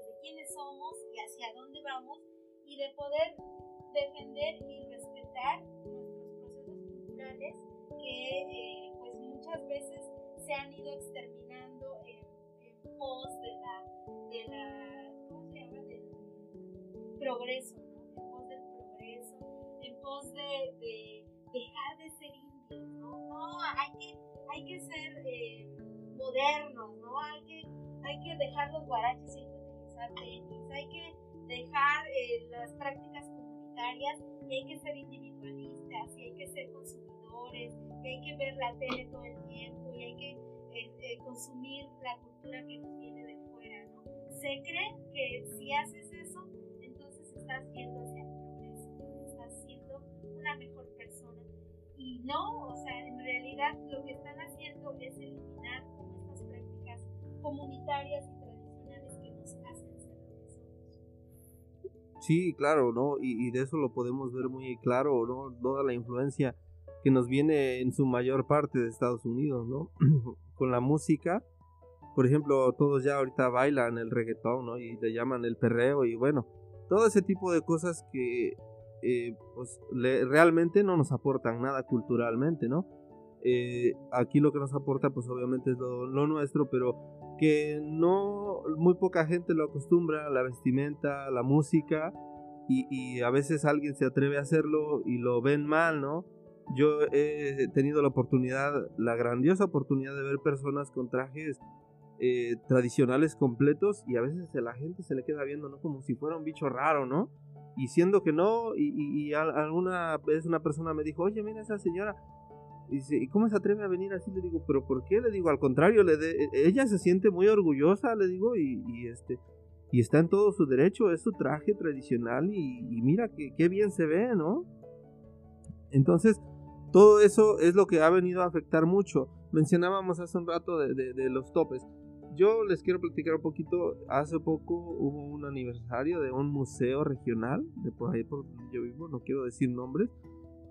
quiénes somos y hacia dónde vamos y de poder defender y respetar nuestros procesos culturales que eh, pues muchas veces se han ido exterminando en, pos de la, de la, ¿cómo se llama? Del progreso, ¿no? En pos del progreso, en pos de, de dejar de ser indios, ¿no? No, hay que, hay que ser... Eh, modernos, ¿no? Hay que, hay que dejar los guaraches y tenis, hay que dejar eh, las prácticas comunitarias y hay que ser individualistas y hay que ser consumidores y hay que ver la tele todo el tiempo y hay que eh, eh, consumir la cultura que nos viene de fuera, ¿no? Se cree que si haces eso, entonces estás yendo hacia el progreso, estás siendo una mejor persona. Y no, o sea, en realidad lo que están haciendo es eliminar comunitarias y tradicionales Sí, claro, ¿no? Y, de eso lo podemos ver muy claro, ¿no? Toda la influencia que nos viene en su mayor parte de Estados Unidos, ¿no? Con la música, por ejemplo, todos ya ahorita bailan el reggaetón, ¿no? Y le llaman el perreo y bueno, todo ese tipo de cosas que eh, pues realmente no nos aportan nada culturalmente, ¿no? Eh, aquí lo que nos aporta pues obviamente es lo, nuestro, pero que no, muy poca gente lo acostumbra, la vestimenta, la música, y, a veces alguien se atreve a hacerlo y lo ven mal, ¿no? Yo he tenido la oportunidad, la grandiosa oportunidad de ver personas con trajes eh, tradicionales completos y a veces la gente se le queda viendo, ¿no? Como si fuera un bicho raro, ¿no? Y siendo que no, y, y, alguna vez una persona me dijo, oye, mira esa señora, y dice, ¿y cómo se atreve a venir así? Le digo, ¿pero por qué? Le digo, al contrario, le de, ella se siente muy orgullosa, le digo, y, y, este, y está en todo su derecho, es su traje tradicional, y, mira que, qué bien se ve, ¿no? Entonces, todo eso es lo que ha venido a afectar mucho. Mencionábamos hace un rato de, de, de los topes yo les quiero platicar un poquito. Hace poco hubo un aniversario de un museo regional de por ahí por donde yo vivo. No quiero decir nombres,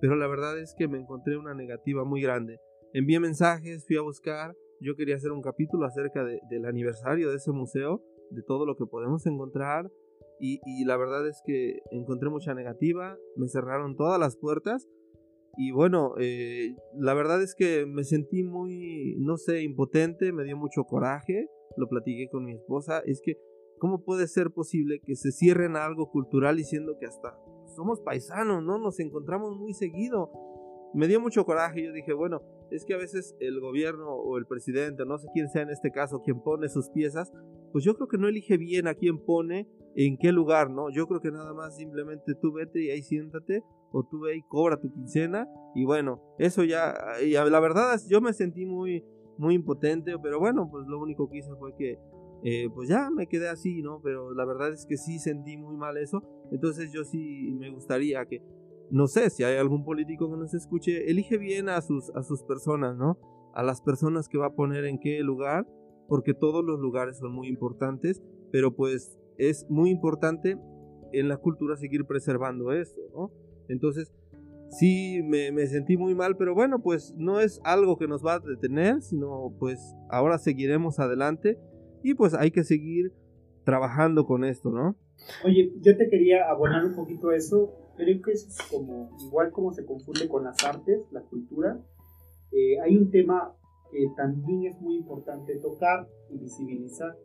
pero la verdad es que me encontré una negativa muy grande. Envié mensajes, fui a buscar. Yo quería hacer un capítulo acerca del aniversario de ese museo, de todo lo que podemos encontrar. Y, la verdad es que encontré mucha negativa. Me cerraron todas las puertas y bueno, eh, la verdad es que me sentí muy, no sé, impotente, me dio mucho coraje, lo platiqué con mi esposa, es que, ¿cómo puede ser posible que se cierren algo cultural diciendo que hasta somos paisanos, ¿no? Nos encontramos muy seguido. Me dio mucho coraje, yo dije, bueno, es que a veces el gobierno o el presidente, no sé quién sea en este caso, quien pone sus piezas, pues yo creo que no elige bien a quién pone, en qué lugar, ¿no? Yo creo que nada más simplemente tú vete y ahí siéntate, o tú ve y cobra tu quincena, y bueno, eso ya, y la verdad yo me sentí muy, muy impotente, pero bueno, pues lo único que hice fue que, eh, pues ya me quedé así, ¿no? Pero la verdad es que sí sentí muy mal eso, entonces yo sí me gustaría que no sé si hay algún político que nos escuche, elige bien a sus, a sus personas, ¿no? A las personas que va a poner en qué lugar, porque todos los lugares son muy importantes, pero pues es muy importante en la cultura seguir preservando esto, ¿no? Entonces, sí, me, me, sentí muy mal, pero bueno, pues no es algo que nos va a detener, sino pues ahora seguiremos adelante y pues hay que seguir trabajando con esto, ¿no? Oye, yo te quería abonar un poquito eso creo que es como, igual como se confunde con las artes, la cultura, eh, hay un tema que también es muy importante tocar y visibilizar,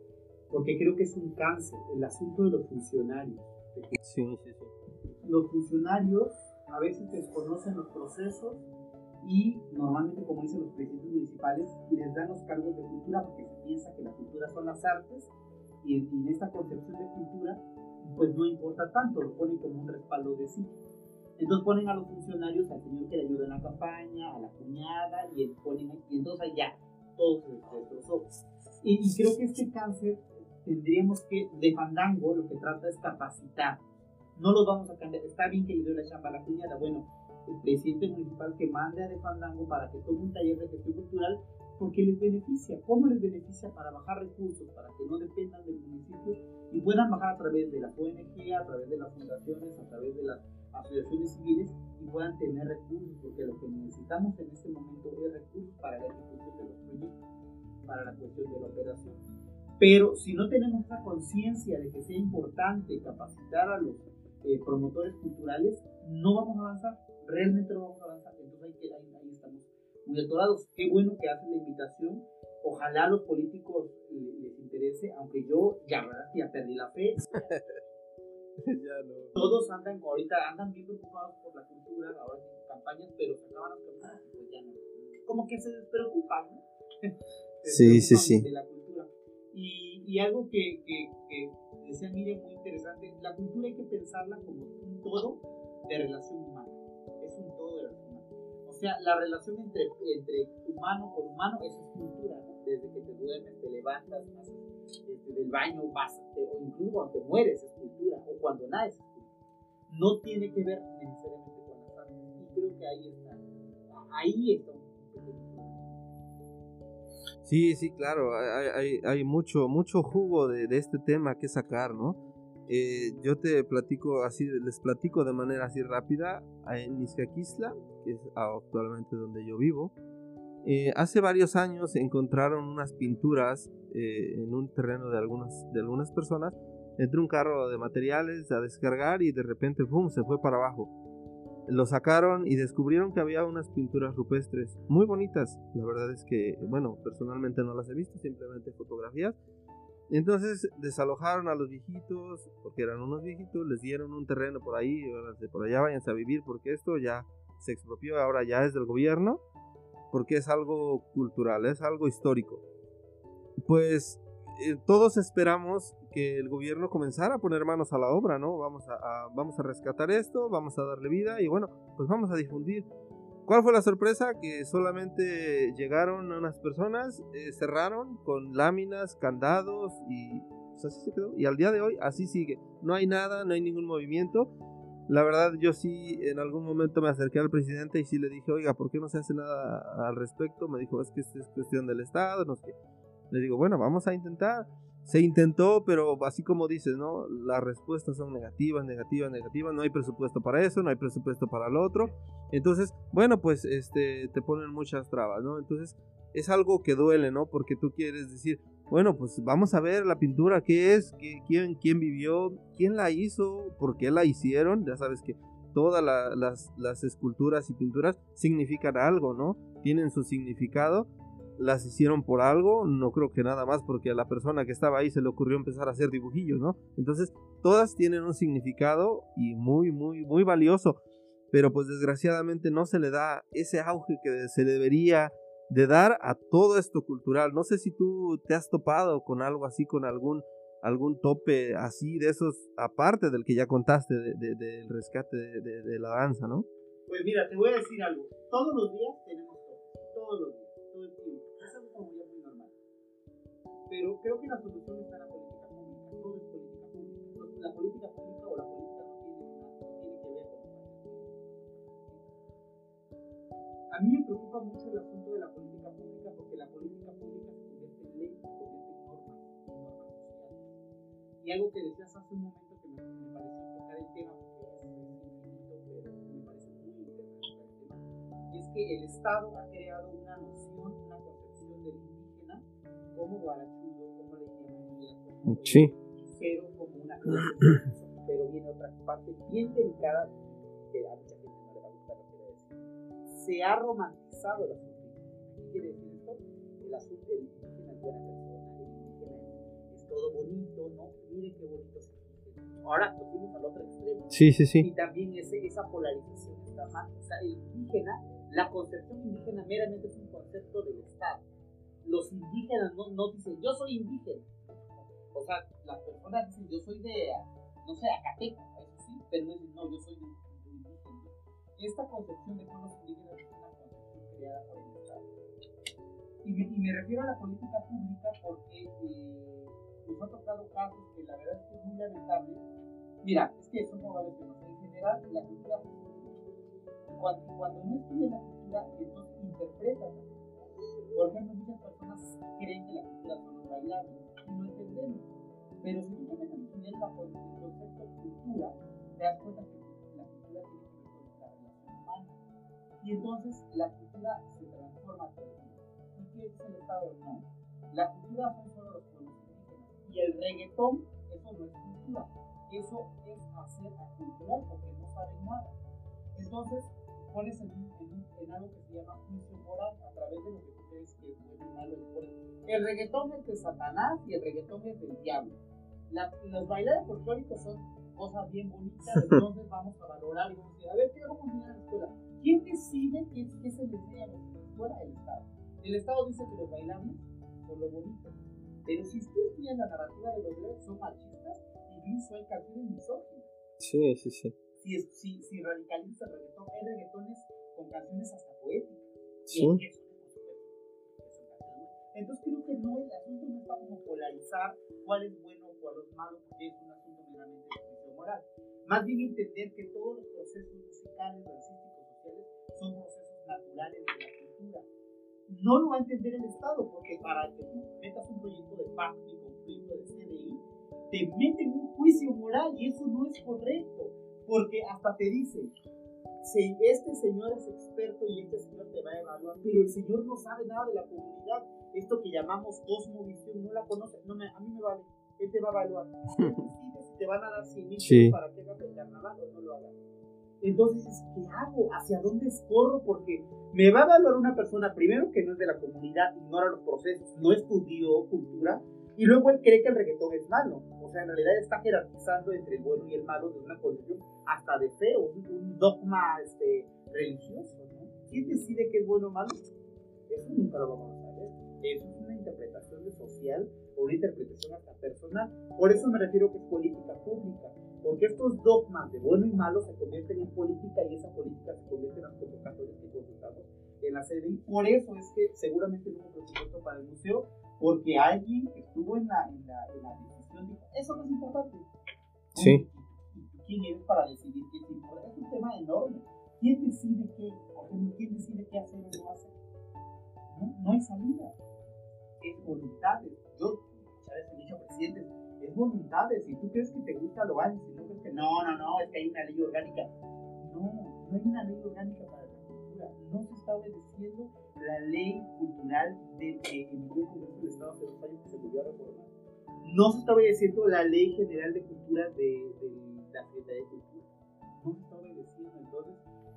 porque creo que es un cáncer, el asunto de los funcionarios. Sí, sí, sí. Los funcionarios a veces desconocen los procesos y normalmente, como dicen los presidentes municipales, les dan los cargos de cultura porque se piensa que la cultura son las artes y en esta concepción de cultura pues no importa tanto, lo ponen como un respaldo de sí. Entonces ponen a los funcionarios, al señor que le ayuda en la campaña, a la cuñada, y, ponen, y entonces ya, todo se destrozó. Y, creo que este cáncer tendríamos que, de Fandango, lo que trata es capacitar. No lo vamos a cambiar. Está bien que le dio la chamba a la cuñada. Bueno, el presidente municipal que mande a de Fandango para que tome un taller de gestión cultural porque les beneficia. ¿Cómo les beneficia? Para bajar recursos, para que no dependan del municipio y puedan bajar a través de las ONG, a través de las fundaciones, a través de las asociaciones civiles y puedan tener recursos, porque lo que necesitamos en este momento es recursos para la ejecución de los proyectos, para la cuestión de la operación. Pero si no tenemos esa conciencia de que sea importante capacitar a los eh, promotores culturales, no vamos a avanzar, realmente no vamos a avanzar. Entonces ahí, ahí estamos muy atorados. Qué bueno que hacen la invitación. Ojalá los políticos les interese, aunque yo ya, ya perdí la fe. ya no. Todos andan, ahorita andan bien preocupados por la cultura, ahora tienen campañas, pero se acaban las campañas pues ya no. Como que se despreocupan, ¿no? sí, sí, sí. De la cultura. Y, y algo que, que, que decía Miriam muy interesante, la cultura hay que pensarla como un todo de relación humana sea, la relación entre, entre humano con humano, es cultura, Desde que te duermes, te levantas, este, del baño, vas, o incluso cuando te mueres es cultura, o cuando naces es cultura. No tiene que ver necesariamente con las artes. Y creo que ahí está, ahí está Sí, sí, claro, hay, hay, hay mucho, mucho jugo de, de, este tema que sacar, ¿no? Eh, yo te platico así, les platico de manera así rápida. En Izcaquisla, que es actualmente donde yo vivo, eh, hace varios años encontraron unas pinturas eh, en un terreno de algunas, de algunas personas entró un carro de materiales a descargar y de repente, ¡pum!, se fue para abajo. Lo sacaron y descubrieron que había unas pinturas rupestres muy bonitas. La verdad es que, bueno, personalmente no las he visto, simplemente fotografías. Entonces desalojaron a los viejitos, porque eran unos viejitos, les dieron un terreno por ahí, por allá váyanse a vivir, porque esto ya se expropió, ahora ya es del gobierno, porque es algo cultural, es algo histórico. Pues eh, todos esperamos que el gobierno comenzara a poner manos a la obra, ¿no? Vamos a, vamos a rescatar esto, vamos a darle vida y bueno, pues vamos a difundir. ¿Cuál fue la sorpresa? Que solamente llegaron unas personas, eh, cerraron con láminas, candados y pues así se quedó. Y al día de hoy así sigue. No hay nada, no hay ningún movimiento. La verdad yo sí en algún momento me acerqué al presidente y sí le dije, oiga, ¿por qué no se hace nada al respecto? Me dijo, es que esto es cuestión del Estado, no sé. Le digo, bueno, vamos a intentar. Se intentó, pero así como dices, ¿no? Las respuestas son negativas, negativas, negativas. No hay presupuesto para eso, no hay presupuesto para lo otro. Entonces, bueno, pues este, te ponen muchas trabas, ¿no? Entonces, es algo que duele, ¿no? Porque tú quieres decir, bueno, pues vamos a ver la pintura, qué es, ¿Qué, quién, quién vivió, quién la hizo, por qué la hicieron. Ya sabes que todas las, las esculturas y pinturas significan algo, ¿no? Tienen su significado las hicieron por algo, no creo que nada más porque a la persona que estaba ahí se le ocurrió empezar a hacer dibujillos, ¿no? Entonces, todas tienen un significado y muy, muy, muy valioso, pero pues desgraciadamente no se le da ese auge que se debería de dar a todo esto cultural. No sé si tú te has topado con algo así, con algún algún tope así de esos, aparte del que ya contaste del rescate de, la danza, ¿no? Pues mira, te voy a decir algo. Todos los días tenemos todos los días Pero creo que la solución está en la política pública. Todo es política pública. La política pública o la política no tiene, no tiene que ver con los A mí me preocupa mucho el asunto de la política pública porque la política pública se convierte en ley, se convierte en normas, en normas sociales. Y algo que decías hace un momento que me, me pareció tocar el tema, porque es, infinito, pero me parece muy interesante el tema, es que el Estado ha creado una noción, como guarachudo, como leñería, como sí. pero como una pero viene otra parte bien delicada que a mucha gente no le va a gustar lo que voy a decir. Se ha romantizado el asunto. ¿Qué quiere decir esto? El asunto del indígena es buena persona, el indígena es, todo bonito, ¿no? Miren qué bonito es el indígena. Ahora nos fuimos al otro extremo. Sí, sí, sí. Y también ese, esa polarización está mal. O sea, el indígena, la concepción indígena meramente es un concepto del Estado los indígenas no, no dicen yo soy indígena. O sea, las personas dicen yo soy de, no sé, Acateca, eso sí, pero no dicen no, yo soy de, indígena. Esta concepción de pueblos indígenas es una concepción creada por el Estado. Y me, y me refiero a la política pública porque eh, nos ha tocado casos que la verdad es que es muy lamentable. Mira, es que son como varios temas. En general, la cultura cuando, cuando no estudian la cultura, entonces interpretan la por ejemplo, muchas personas creen que la cultura son los bailables y no entendemos. Pero si tú te metes a estudiar el concepto cultura, te das cuenta que la cultura tiene que ver con la relación humana. Y entonces la cultura se transforma todo el tiempo. ¿Y qué es el Estado? No. La cultura son solo los pueblos indígenas. Y el reggaetón, eso no es cultura. Eso es hacer a cultural porque no saben nada. Entonces, pones en, en, en, algo que se llama juicio moral a través de lo que crees que es bueno y malo. El reggaetón es de Satanás y el reggaetón es del diablo. La, los bailares folclóricos son cosas bien bonitas, entonces vamos a valorar y vamos a decir, a ver, ¿qué vamos a enseñar en la escuela? ¿Quién decide qué, qué se le enseña a la escuela? El Estado. El Estado dice que los bailables son lo bonito. Pero si tú estudias la narrativa de los bailables, son machistas, incluso hay canciones misóginas. Sí, sí, sí si, si, si radicaliza el reggaetón, hay reggaetones con canciones hasta poéticas. Sí. Entonces creo que no, el asunto no está como polarizar cuál es bueno o cuál es malo, porque es un asunto meramente de juicio moral. Más bien entender que todos los procesos musicales, artísticos, sociales son procesos naturales de la cultura. No lo va a entender el Estado, porque para que tú metas un proyecto de pacto un proyecto de CDI, te meten un juicio moral y eso no es correcto. Porque hasta te dice, si este señor es experto y este señor te va a evaluar, pero el señor no sabe nada de la comunidad. Esto que llamamos cosmovisión, no la conoce. No me, a mí me vale. él te va a evaluar. Decide si te van a dar 100 mil Sí. para que hagas el carnaval o no lo hagas. Entonces, ¿qué hago? ¿Hacia dónde escorro? Porque me va a evaluar una persona, primero que no es de la comunidad, ignora los procesos, no estudió cultura, y luego él cree que el reggaetón es malo. O sea, en realidad está jerarquizando entre el bueno y el malo de una concepción hasta de feo, un, dogma este, religioso. ¿no? ¿Quién decide qué es bueno o malo? Eso nunca lo vamos a. Eso es una interpretación de social o una interpretación hasta personal. Por eso me refiero que es política pública. Porque estos dogmas de bueno y malo se convierten en política y esa política se convierte en las convocatorias que consultamos en la CDI. Por eso es que seguramente no hubo presupuesto para el museo, porque alguien que estuvo en la, en la, en la decisión dijo, eso no es importante. Sí. ¿Y tú quién eres para decidir qué es importante? Es un tema enorme. ¿Quién decide qué? ¿quién decide qué hacer o no hacer? No, no hay salida. Es voluntades. Yo, muchas veces he dicho, presidente, es voluntades. Si tú crees que te gusta, lo haces. Si no crees que no, no, no, es que hay una ley orgánica. No, no hay una ley orgánica para la cultura. No se está obedeciendo la ley cultural del que emitió el Congreso del Estado hace dos años que se volvió a reformar. No se está obedeciendo la ley general de cultura de, de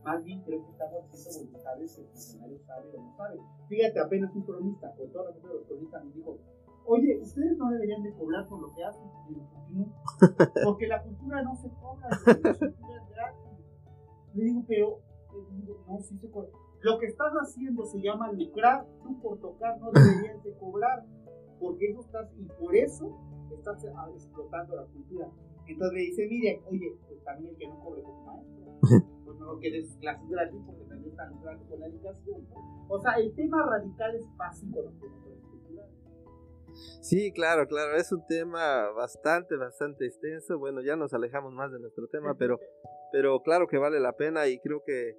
más bien creo que estamos haciendo voluntades que el funcionario sabe o no sabe. Fíjate, apenas un cronista, con todo respeto de los cronistas, nos dijo, oye, ustedes no deberían de cobrar por lo que hacen. Porque la cultura no se cobra, la cultura es gratis. Le digo, pero, le digo, no, sí se cobra. Lo que estás haciendo se llama lucrar, tú por tocar no deberías de cobrar, porque eso estás, y por eso estás ah, explotando la cultura. Entonces me dice, miren, oye, pues también el que no cobre como maestro, mejor que des clases gratis porque también están lucrando con la educación. ¿no? O sea, el tema radical es fácil con. Sí, claro, claro, es un tema bastante, bastante extenso. Bueno, ya nos alejamos más de nuestro tema, pero, pero claro que vale la pena y creo que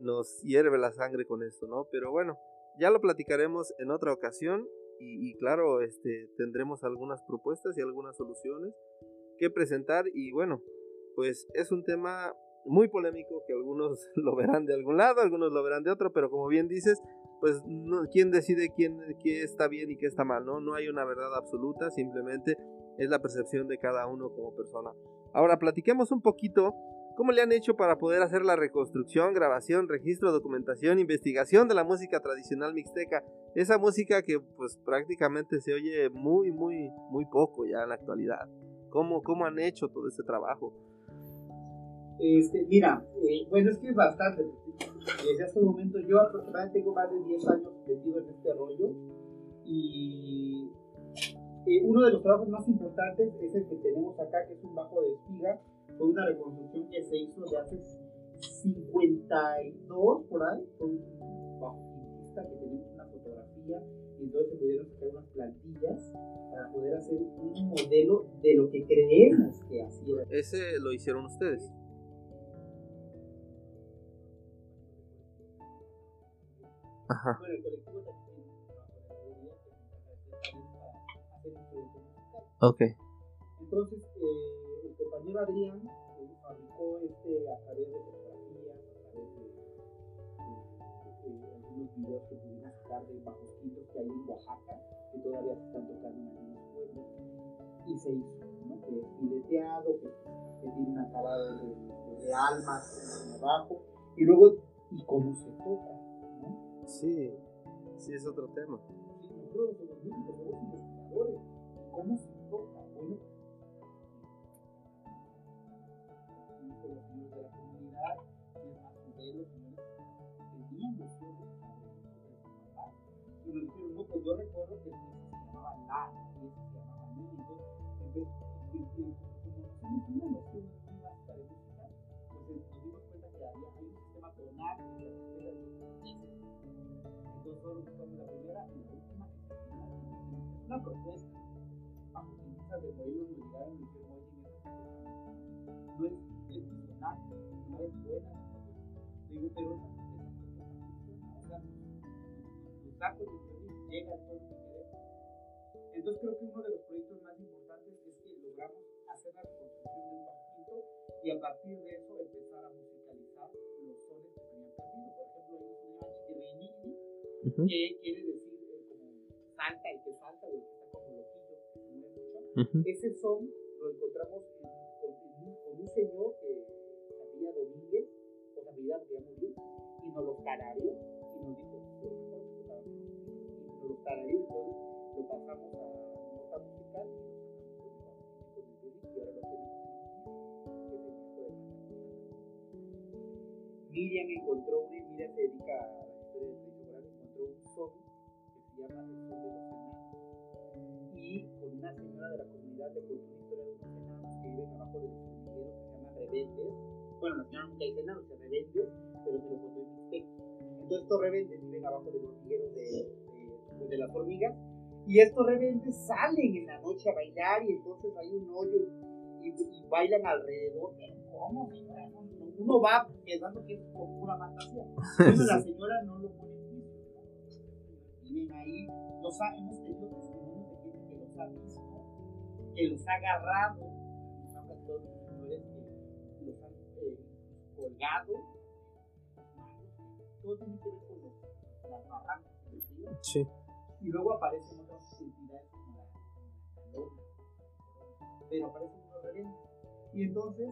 nos hierve la sangre con esto, ¿no? Pero bueno, ya lo platicaremos en otra ocasión y, y claro, este, tendremos algunas propuestas y algunas soluciones que presentar y bueno, pues es un tema muy polémico que algunos lo verán de algún lado, algunos lo verán de otro, pero como bien dices, pues no, quién decide quién qué está bien y qué está mal, ¿no? No hay una verdad absoluta, simplemente es la percepción de cada uno como persona. Ahora platiquemos un poquito cómo le han hecho para poder hacer la reconstrucción, grabación, registro, documentación, investigación de la música tradicional mixteca, esa música que pues prácticamente se oye muy muy muy poco ya en la actualidad. ¿Cómo, cómo han hecho todo este trabajo? Este, mira, eh, bueno, es que es bastante. Desde hace un momento, yo aproximadamente tengo más de 10 años metido en este rollo. Y eh, uno de los trabajos más importantes es el que tenemos acá, que es un bajo de espiga. Fue una reconstrucción que se hizo de hace 52 por ahí. Fue un bajo que tenemos una fotografía. Y entonces se pudieron sacar unas plantillas para poder hacer un modelo de lo que creemos que así era. Ese lo hicieron ustedes. Musicales. Ok. Entonces, eh, el compañero Adrián eh, fabricó este a través de fotografías, a través de, algunos videos que pudimos sacar de bajos que hay en Oaxaca, que todavía se están tocando en algunos pueblos, y se hizo, ¿no? Que es fileteado, que, que tiene un acabado de, de- de almas en abajo, y luego, y cómo se toca. Sí, sí es otro tema. Sí, nosotros somos músicos, investigadores. ¿Cómo se toca? Bueno, con los señores de la comunidad, los de papá. Y nos pues yo recuerdo que se llamaba La, y se en vez- y- y- noción y a partir de eso empezar a musicalizar los sones que se habían perdido. Por ejemplo, hay un sonido aquí, Rinini, Ujú. que quiere decir eh, como salta, el que salta o el que está como loquillo, que se mueve mucho. Ese son lo encontramos con, un señor que apellida Domínguez, o apellida que ya murió, y nos los canarios, y nos dijo, y nos los canarios, entonces lo pasamos a nota musical y con el y ahora lo tenemos Miriam encontró una, Miriam se dedica a la historia del Rey Coral, encontró un son que se llama el son de los enanos, y con una señora de la comunidad de cultura viven abajo de los hormigueros que se llaman rebendes. Bueno, la señora nunca dice nada, se rebendes, pero se lo contó en Mixteco. Entonces estos rebendes viven abajo del hormiguero de, de, de, las hormigas y estos rebendes salen en la noche a bailar y entonces hay un hoyo y, y, bailan alrededor. Pero ¿cómo? Uno va pensando que es como pura fantasía. Entonces la señora no lo pone en juicio. Viven ahí, los ha, hemos tenido testimonios de gente que los ha visto, que los ha agarrado los que los han eh, colgado, todo tiene que ver con los, las barrancas del río. Sí. Y luego aparecen otras entidades como la, pero aparecen unos rebeldes. Y entonces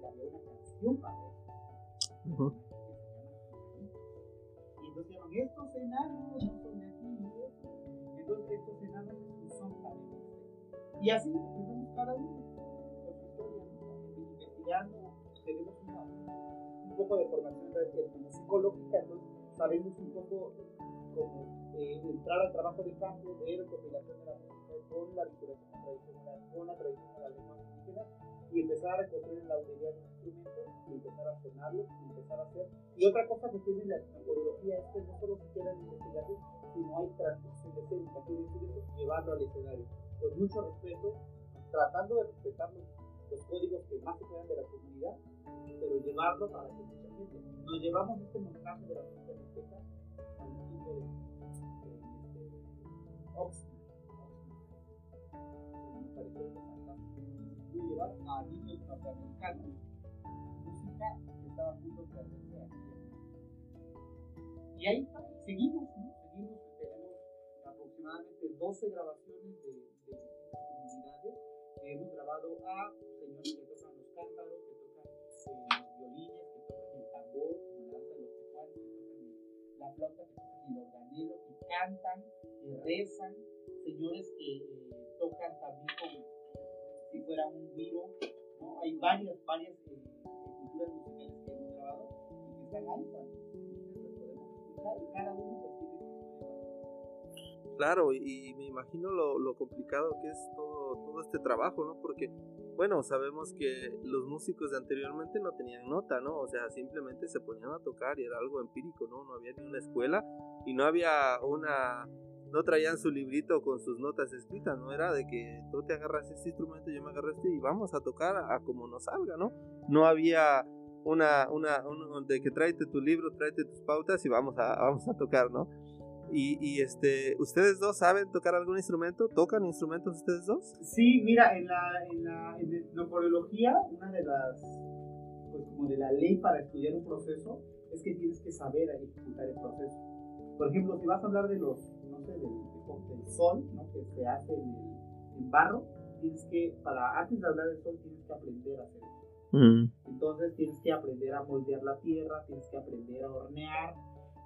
que había una canción para eso. Uh -huh. Y entonces llaman, estos enanos no son de aquí. Entonces estos enanos son también. Y así empezamos cada uno tenemos un poco de formación psicológica, entonces sabemos un poco cómo eh, entrar al trabajo de campo, de recopilación de la música con la vinculación tradicional, con la tradición de la lengua indígena y empezar a en la autoridad de los instrumentos y empezar a sonarlos y empezar a hacer. Y otra cosa que tiene la coreografía es que no solo se queda en investigación, sino hay transmisión de técnica, quiere decir llevarlo al escenario. Con mucho respeto, tratando de respetar los los códigos que más se puedan de la comunidad, pero llevarlo para que mucha gente. Nos llevamos este montaje de la música mixteca al Y llevar a niños norteamericanos música que estaba a punto de. Y ahí seguimos, ¿no? Seguimos, tenemos aproximadamente 12 grabaciones de, de comunidades que hemos grabado a señores que tocan los cántaros, que tocan eh, los violines, que tocan el tambor, la flauta, que que cantan, que rezan, señores que eh, tocan también como si fuera un viro, ¿no? Hay varias, varias eh, culturas musicales que hemos grabado y que están ahí cada uno pues tiene Claro, y, me imagino lo, lo complicado que es todo, todo este trabajo, ¿no? Porque bueno, sabemos que los músicos de anteriormente no tenían nota, ¿no? O sea, simplemente se ponían a tocar y era algo empírico, ¿no? No había ni una escuela y no había una... No traían su librito con sus notas escritas, ¿no? Era de que tú te agarras este instrumento, yo me agarro este y vamos a tocar a, como nos salga, ¿no? No había una, una, un, de que tráete tu libro, tráete tus pautas y vamos a, vamos a tocar, ¿no? Y, y, este, ¿ustedes dos saben tocar algún instrumento? ¿Tocan instrumentos ustedes dos? Sí, mira, en la, en la, en la coreología, una de las, pues como de la ley para estudiar un proceso, es que tienes que saber ejecutar el proceso. Por ejemplo, si vas a hablar de los, no sé, del, del sol, ¿no? Que se hace en, el, en barro, tienes que, para, antes de hablar del sol, tienes que aprender a hacer eso. Mm. Entonces tienes que aprender a moldear la tierra, tienes que aprender a hornear,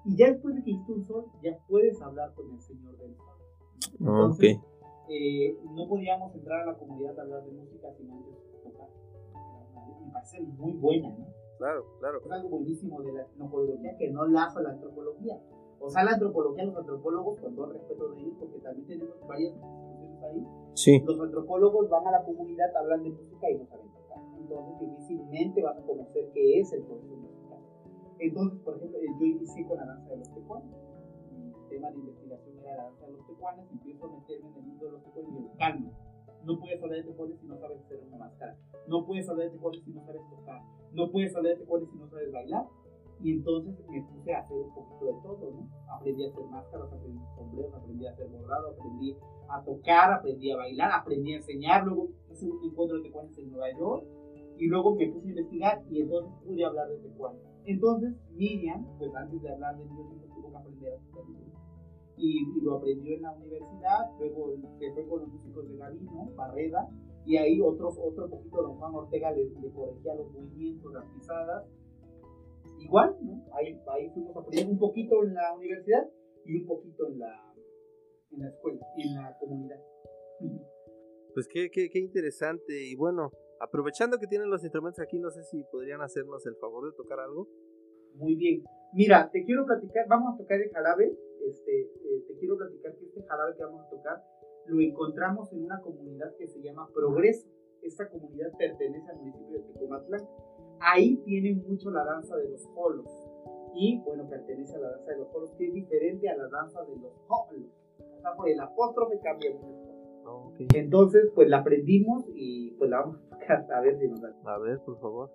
y ya después de que hiciste un sol, ya puedes hablar con el Señor del Sol. Entonces, eh, no podíamos entrar a la comunidad a hablar de música sin antes tocar. Me parece muy buena, ¿no? Claro, claro. Es algo buenísimo de la etnocología que no lazo a la antropología. O sea, la antropología, los antropólogos, con todo respeto de ellos, porque también tenemos varias discusiones ahí, sí. los antropólogos van a la comunidad, hablan de música y no saben tocar. Entonces, difícilmente vas a conocer qué es el proceso entonces, por ejemplo, eh, yo inicié con la danza de los tecuanes. Mi tema de investigación era la danza de los tecuanes. Empiezo a meterme en el mundo de los tecuanes y digo, calma. No puedes hablar de tecuanes si no sabes hacer una máscara. No puedes hablar de tecuanes si no sabes tocar. No puedes hablar de tecuanes si no sabes bailar. Y entonces me puse a hacer un poquito de todo, ¿no? Aprendí a hacer máscaras, aprendí a hacer sombreros, aprendí a hacer bordado, aprendí a tocar, aprendí a bailar, aprendí a enseñar. Luego hice un encuentro de tecuanes en Nueva York y luego me puse a investigar y entonces pude hablar de tecuanes. Entonces, Miriam, pues antes de hablar de violín, tuvo que aprender a tocar y, lo aprendió en la universidad, luego se fue con los músicos de Gavino, Barreda, y ahí otro, otro poquito don Juan Ortega le, le corregía los movimientos, las pisadas. Igual, ¿no? Ahí, ahí fuimos aprendiendo un poquito en la universidad y un poquito en la, en la escuela y en la comunidad. Pues qué, qué, qué interesante. Y bueno, aprovechando que tienen los instrumentos aquí, no sé si podrían hacernos el favor de tocar algo. Muy bien. Mira, te quiero platicar, vamos a tocar el jarabe. Este, eh, te quiero platicar que este jarabe que vamos a tocar lo encontramos en una comunidad que se llama Progreso. Esta comunidad pertenece al municipio de Tecomatlán. Ahí tienen mucho la danza de los jolos. Y bueno, pertenece a la danza de los jolos, que es diferente a la danza de los jolos. O sea, por el apóstrofe cambia mucho. Entonces, pues la aprendimos y pues la vamos a tocar a ver si nos da. A ver, por favor.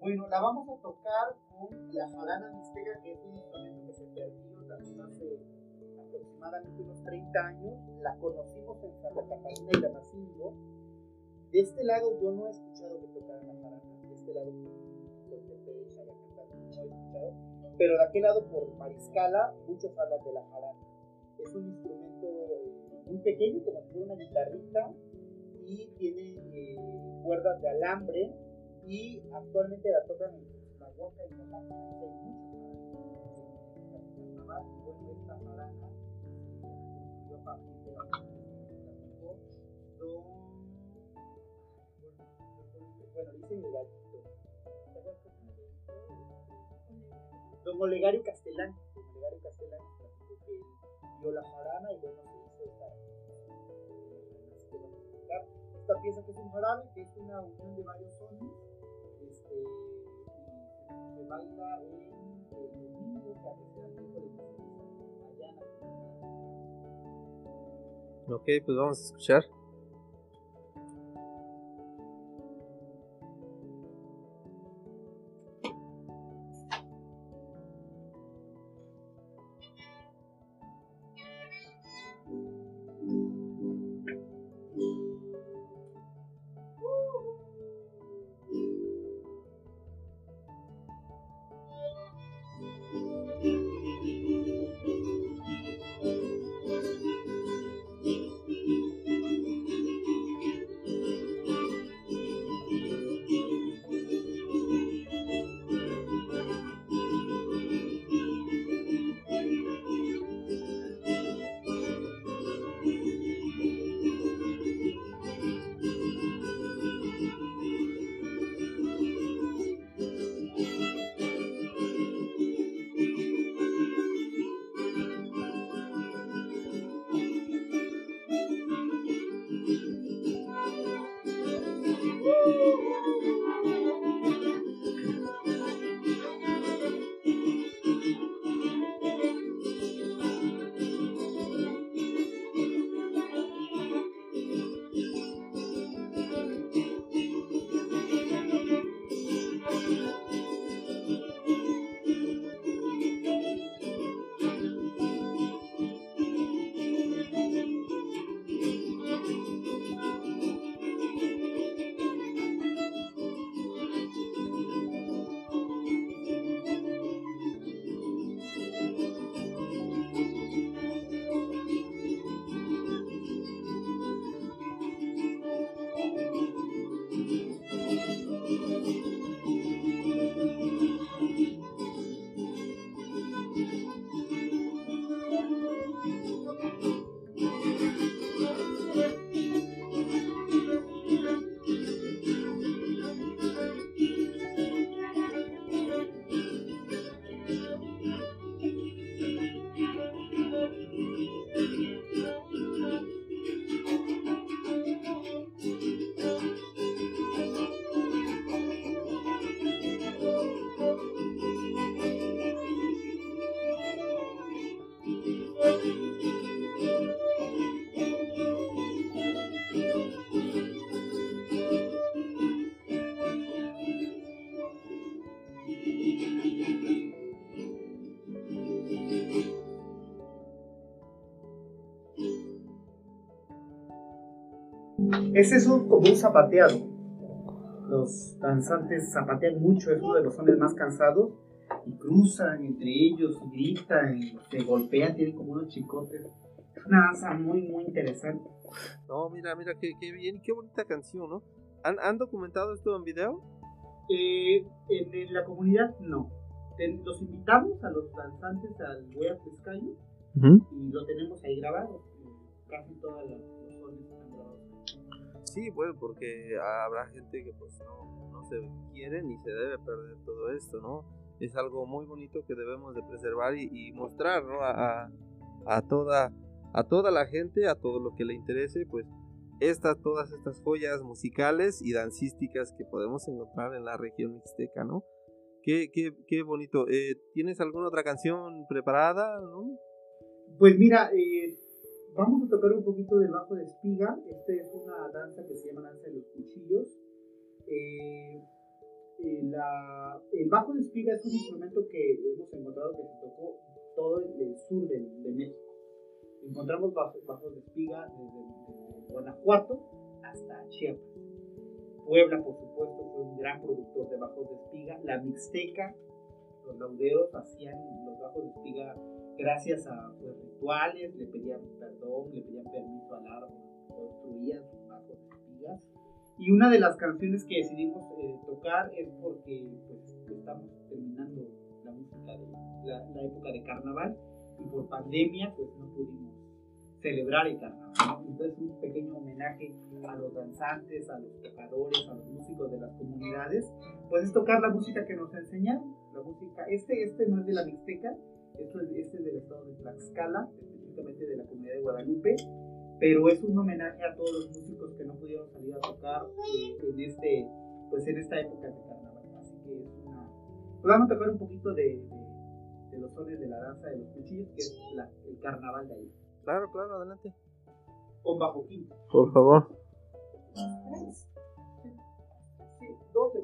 Bueno, la vamos a tocar con la jarana mixteca, que es un instrumento que se perdió también hace aproximadamente unos 30 años. La conocimos en Santa Catarina y Damasingo. De este lado yo no he escuchado que tocaran la jarana, de este lado pues, no he escuchado, pero de aquel lado por Mariscala muchos hablan de la jarana. Es un instrumento muy pequeño, como si fuera una guitarrita, y tiene eh, cuerdas de alambre, y actualmente la tocan en la Huaca y en la y esta a partir de la don bueno, dice mi gatito don Olegario Castellán don Olegario Castellán que dio la jarana y bueno esta pieza que es que es una unión de varios este, se baila el domingo que a allá en la. Ok, pues vamos a escuchar. Ese es un, como un zapateado. Los danzantes zapatean mucho, es uno de los sones más cansados. y cruzan entre ellos y gritan y se golpean, tienen como unos chicotes. Es una danza muy, muy interesante. No, mira, mira, qué, qué bien qué bonita canción, ¿no? ¿Han, ¿Han documentado esto en video? Eh, en, en la comunidad no. Los invitamos a los danzantes al Huella Pescayo y lo tenemos ahí grabado. Casi todas las Sí, bueno, porque habrá gente que pues no, no se quiere ni se debe perder todo esto, ¿no? Es algo muy bonito que debemos de preservar y, y mostrar, ¿no? A, a- a toda, a toda la gente, a todo lo que le interese, pues estas, todas estas joyas musicales y dancísticas que podemos encontrar en la región mixteca, ¿no? Qué, qué, qué bonito. Eh, ¿Tienes alguna otra canción preparada, no? Pues mira, eh, vamos a tocar un poquito del bajo de espiga. Esta es una danza que se llama danza de los cuchillos. Eh, eh, la- el bajo de espiga es un instrumento que hemos encontrado que se tocó todo el, el sur de, de México. Encontramos bajos, de espiga desde, desde Guanajuato hasta Chiapas. Puebla, por supuesto, fue un gran productor de bajos de espiga. La Mixteca, los lauderos hacían los bajos de espiga gracias a pues, rituales, le pedían perdón, le pedían permiso al árbol, construían sus bajos de espigas. Y una de las canciones que decidimos eh, tocar es porque pues, estamos terminando la música de la, la época de carnaval y por pandemia pues no pudimos celebrar el carnaval. Entonces un pequeño homenaje a los danzantes, a los tocadores, a los músicos de las comunidades, pues es tocar la música que nos enseñaron, la música, este, este no es de la Mixteca, este es del estado de Tlaxcala, específicamente de la comunidad de Guadalupe, pero es un homenaje a todos los músicos que no pudieron salir a tocar eh, en, este, pues en esta época de carnaval. Así que es una... Pues, vamos a tocar un poquito de, de, los sones de la danza de los cuchillos, que es el carnaval de ahí. Claro, claro, adelante. Con bajo quinto. Por favor. 12,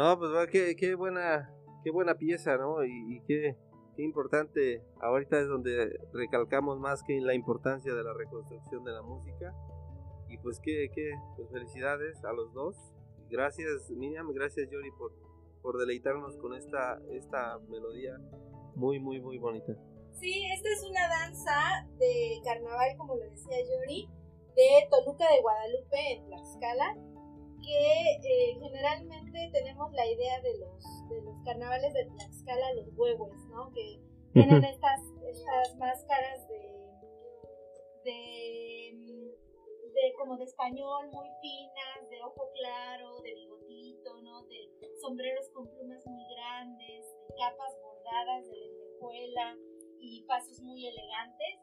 No, pues va, qué, qué buena, qué buena pieza, ¿no? Y, qué, qué importante, ahorita es donde recalcamos más que la importancia de la reconstrucción de la música. Y pues qué, qué, pues felicidades a los dos. Gracias Miriam, gracias Yori por, por deleitarnos con esta, esta melodía muy, muy, muy bonita. Sí, esta es una danza de carnaval, como lo decía Yori, de Toluca de Guadalupe en Tlaxcala que eh, generalmente tenemos la idea de los, de los carnavales de Tlaxcala, los huevos, ¿no? Que tienen estas, estas máscaras de, de, de, como de español muy finas, de ojo claro, de bigotito, ¿no? De sombreros con plumas muy grandes, de capas bordadas de lentejuela y pasos muy elegantes.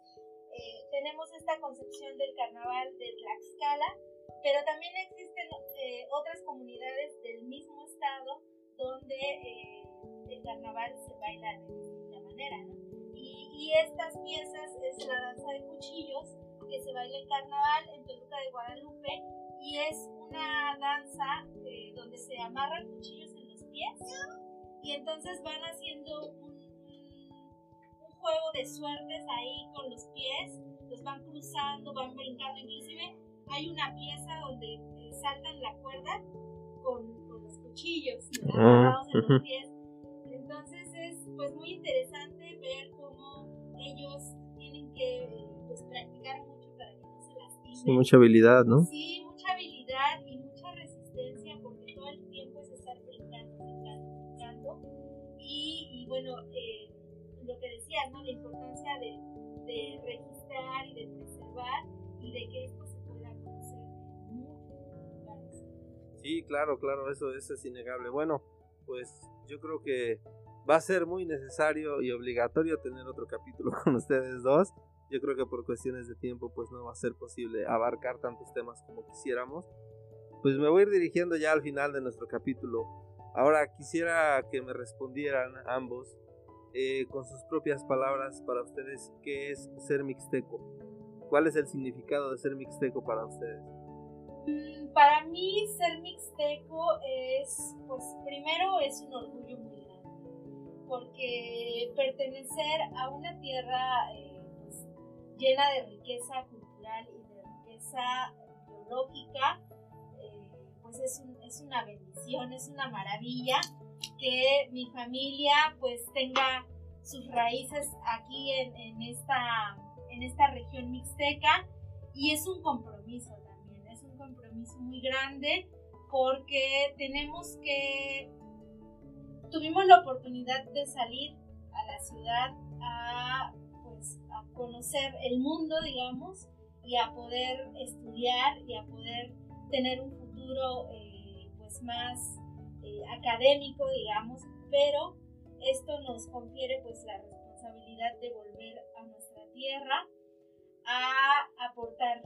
Eh, tenemos esta concepción del carnaval de Tlaxcala, pero también existen eh, otras comunidades del mismo estado donde eh, el carnaval se baila de distinta manera, ¿no? Y, y, estas piezas es la danza de cuchillos que se baila en carnaval en Toluca de Guadalupe y es una danza eh, donde se amarran cuchillos en los pies y entonces van haciendo un, un juego de suertes ahí con los pies, los van cruzando, van brincando, inclusive hay una pieza donde saltan la cuerda con, con los cuchillos ah, en los pies. Entonces es pues muy interesante ver cómo ellos tienen que pues, practicar mucho para que no se lastimen. Sí, mucha habilidad, ¿no? Sí, Sí, claro, claro, eso, es innegable. Bueno, pues yo creo que va a ser muy necesario y obligatorio tener otro capítulo con ustedes dos. Yo creo que por cuestiones de tiempo pues no va a ser posible abarcar tantos temas como quisiéramos. Pues me voy a ir dirigiendo ya al final de nuestro capítulo. Ahora quisiera que me respondieran ambos eh, con sus propias palabras para ustedes qué es ser mixteco. ¿Cuál es el significado de ser mixteco para ustedes? Mm, para mí ser mixteco es, pues primero es un orgullo muy grande, porque pertenecer a una tierra eh, pues, llena de riqueza cultural y de riqueza biológica, eh, pues es, es una bendición, es una maravilla que mi familia pues tenga sus raíces aquí en, esta, en esta región mixteca y es un compromiso muy grande porque tenemos que, tuvimos la oportunidad de salir a la ciudad a, pues, a conocer el mundo, digamos, y a poder estudiar y a poder tener un futuro eh, pues más eh, académico, digamos, pero esto nos confiere pues la responsabilidad de volver a nuestra tierra a aportar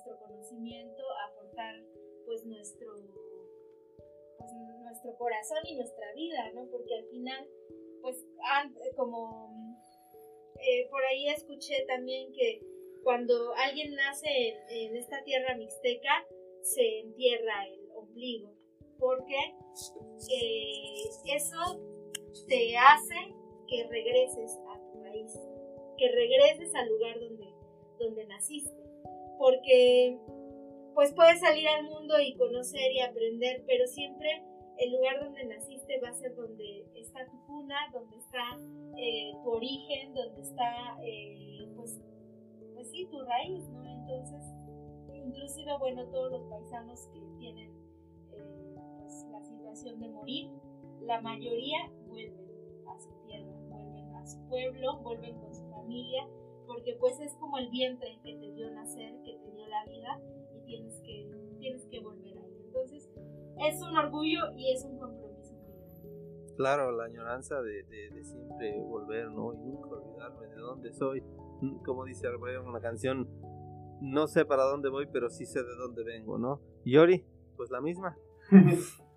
nuestro conocimiento, aportar pues nuestro, pues, nuestro corazón y nuestra vida, ¿no? Porque al final, pues como eh, por ahí escuché también que cuando alguien nace en, esta tierra mixteca, se entierra el ombligo, porque eh, eso te hace que regreses a tu raíz, que regreses al lugar donde, donde naciste porque pues puedes salir al mundo y conocer y aprender, pero siempre el lugar donde naciste va a ser donde está tu cuna, donde está eh, tu origen, donde está, eh, pues, pues sí, tu raíz, ¿no? Entonces, inclusive, bueno, todos los paisanos que tienen eh, pues, la situación de morir, la mayoría vuelven a su tierra, vuelven a su pueblo, vuelven con su familia, porque pues es como el vientre que te dio nacer, que te dio la vida y tienes que, tienes que volver ahí. Entonces es un orgullo y es un compromiso muy grande. Claro, la añoranza de, de, siempre volver, ¿no? Y nunca olvidarme de dónde soy. Mm, como dice en una canción, no sé para dónde voy, pero sí sé de dónde vengo, ¿no? Yori, pues la misma.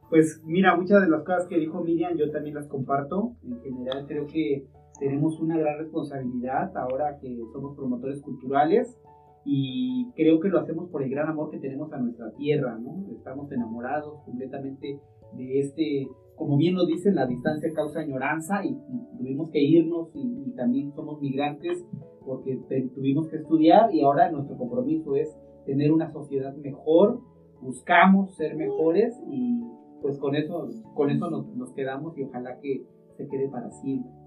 Pues mira, muchas de las cosas que dijo Miriam yo también las comparto. En general creo que tenemos una gran responsabilidad ahora que somos promotores culturales y creo que lo hacemos por el gran amor que tenemos a nuestra tierra, ¿no? Estamos enamorados completamente de este, como bien lo dicen, la distancia causa añoranza y, tuvimos que irnos y, también somos migrantes porque tuvimos que estudiar y ahora nuestro compromiso es tener una sociedad mejor, buscamos ser mejores y pues con eso, con eso nos, nos quedamos y ojalá que se quede para siempre.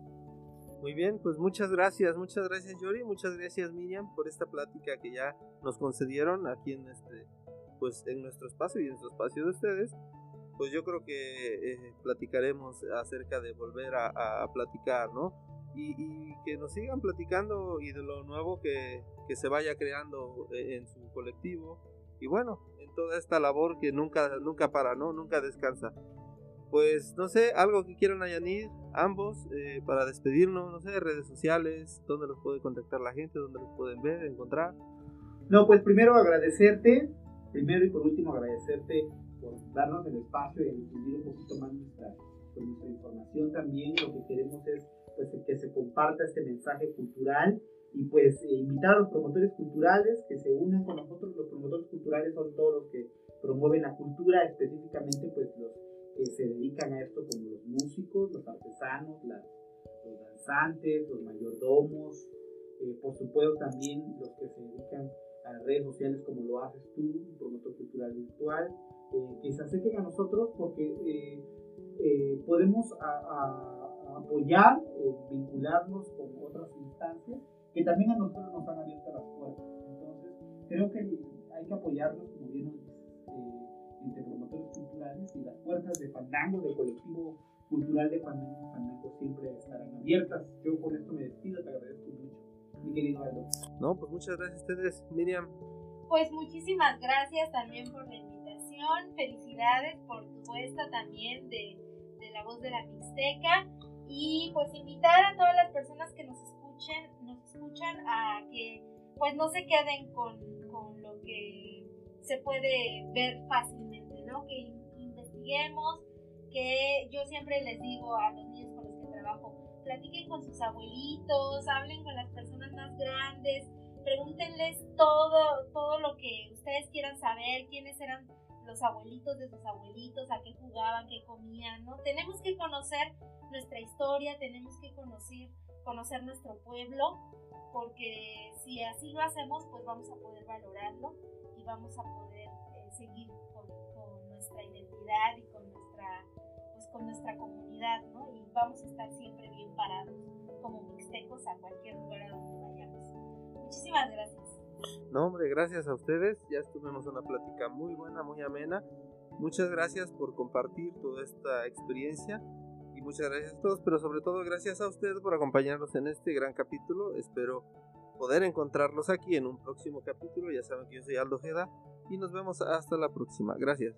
Muy bien, pues muchas gracias, muchas gracias Yori, muchas gracias Miriam por esta plática que ya nos concedieron aquí en este, pues en nuestro espacio y en su espacio de ustedes. Pues yo creo que eh, platicaremos acerca de volver a, platicar, ¿no? Y, que nos sigan platicando y de lo nuevo que, que se vaya creando eh, en su colectivo. Y bueno, en toda esta labor que nunca, nunca para, ¿no? Nunca descansa pues no sé, algo que quieran añadir ambos eh, para despedirnos, no sé, redes sociales, dónde los puede contactar la gente, dónde los pueden ver, encontrar. No, pues primero agradecerte, primero y por último agradecerte por darnos el espacio y difundir un poquito más nuestra, pues, nuestra información también. Lo que queremos es pues, que se comparta este mensaje cultural y pues eh, invitar a los promotores culturales que se unan con nosotros. Los promotores culturales son todos los que promueven la cultura, específicamente pues los que se dedican a esto, como los músicos, los artesanos, los danzantes, los mayordomos, eh, por supuesto también los que se dedican a redes sociales como lo haces tú, promotor cultural virtual, eh, que se acerquen a nosotros porque eh, podemos apoyar, vincularnos con otras instancias que también a nosotros nos han abierto las puertas. Entonces, creo que hay que apoyarnos, como bien entre promotores culturales y las puertas de Fandango, del colectivo cultural de Fandango, Fandango siempre estarán abiertas. Yo con esto me despido, te agradezco mucho, mi querido Aldo. No, pues muchas gracias a ustedes, Miriam. Pues muchísimas gracias también por la invitación, felicidades por tu puesta también de, de la voz de la Mixteca y pues invitar a todas las personas que nos escuchen, nos escuchan a que pues no se queden con, con lo que se puede ver fácilmente que investiguemos, que yo siempre les digo a los niños con los que trabajo, platiquen con sus abuelitos, hablen con las personas más grandes, pregúntenles todo, todo lo que ustedes quieran saber, quiénes eran los abuelitos de sus abuelitos, a qué jugaban, qué comían, ¿no? Tenemos que conocer nuestra historia, tenemos que conocer, conocer nuestro pueblo, porque si así lo hacemos, pues vamos a poder valorarlo y vamos a poder eh, seguir y con nuestra, pues con nuestra comunidad, ¿no? Y vamos a estar siempre bien parados como mixtecos a cualquier lugar a donde vayamos. Muchísimas gracias. No, hombre, gracias a ustedes. Ya estuvimos una plática muy buena, muy amena. Muchas gracias por compartir toda esta experiencia y muchas gracias a todos, pero sobre todo gracias a ustedes por acompañarnos en este gran capítulo. Espero poder encontrarlos aquí en un próximo capítulo. Ya saben que yo soy Aldo Jeda y nos vemos hasta la próxima. Gracias.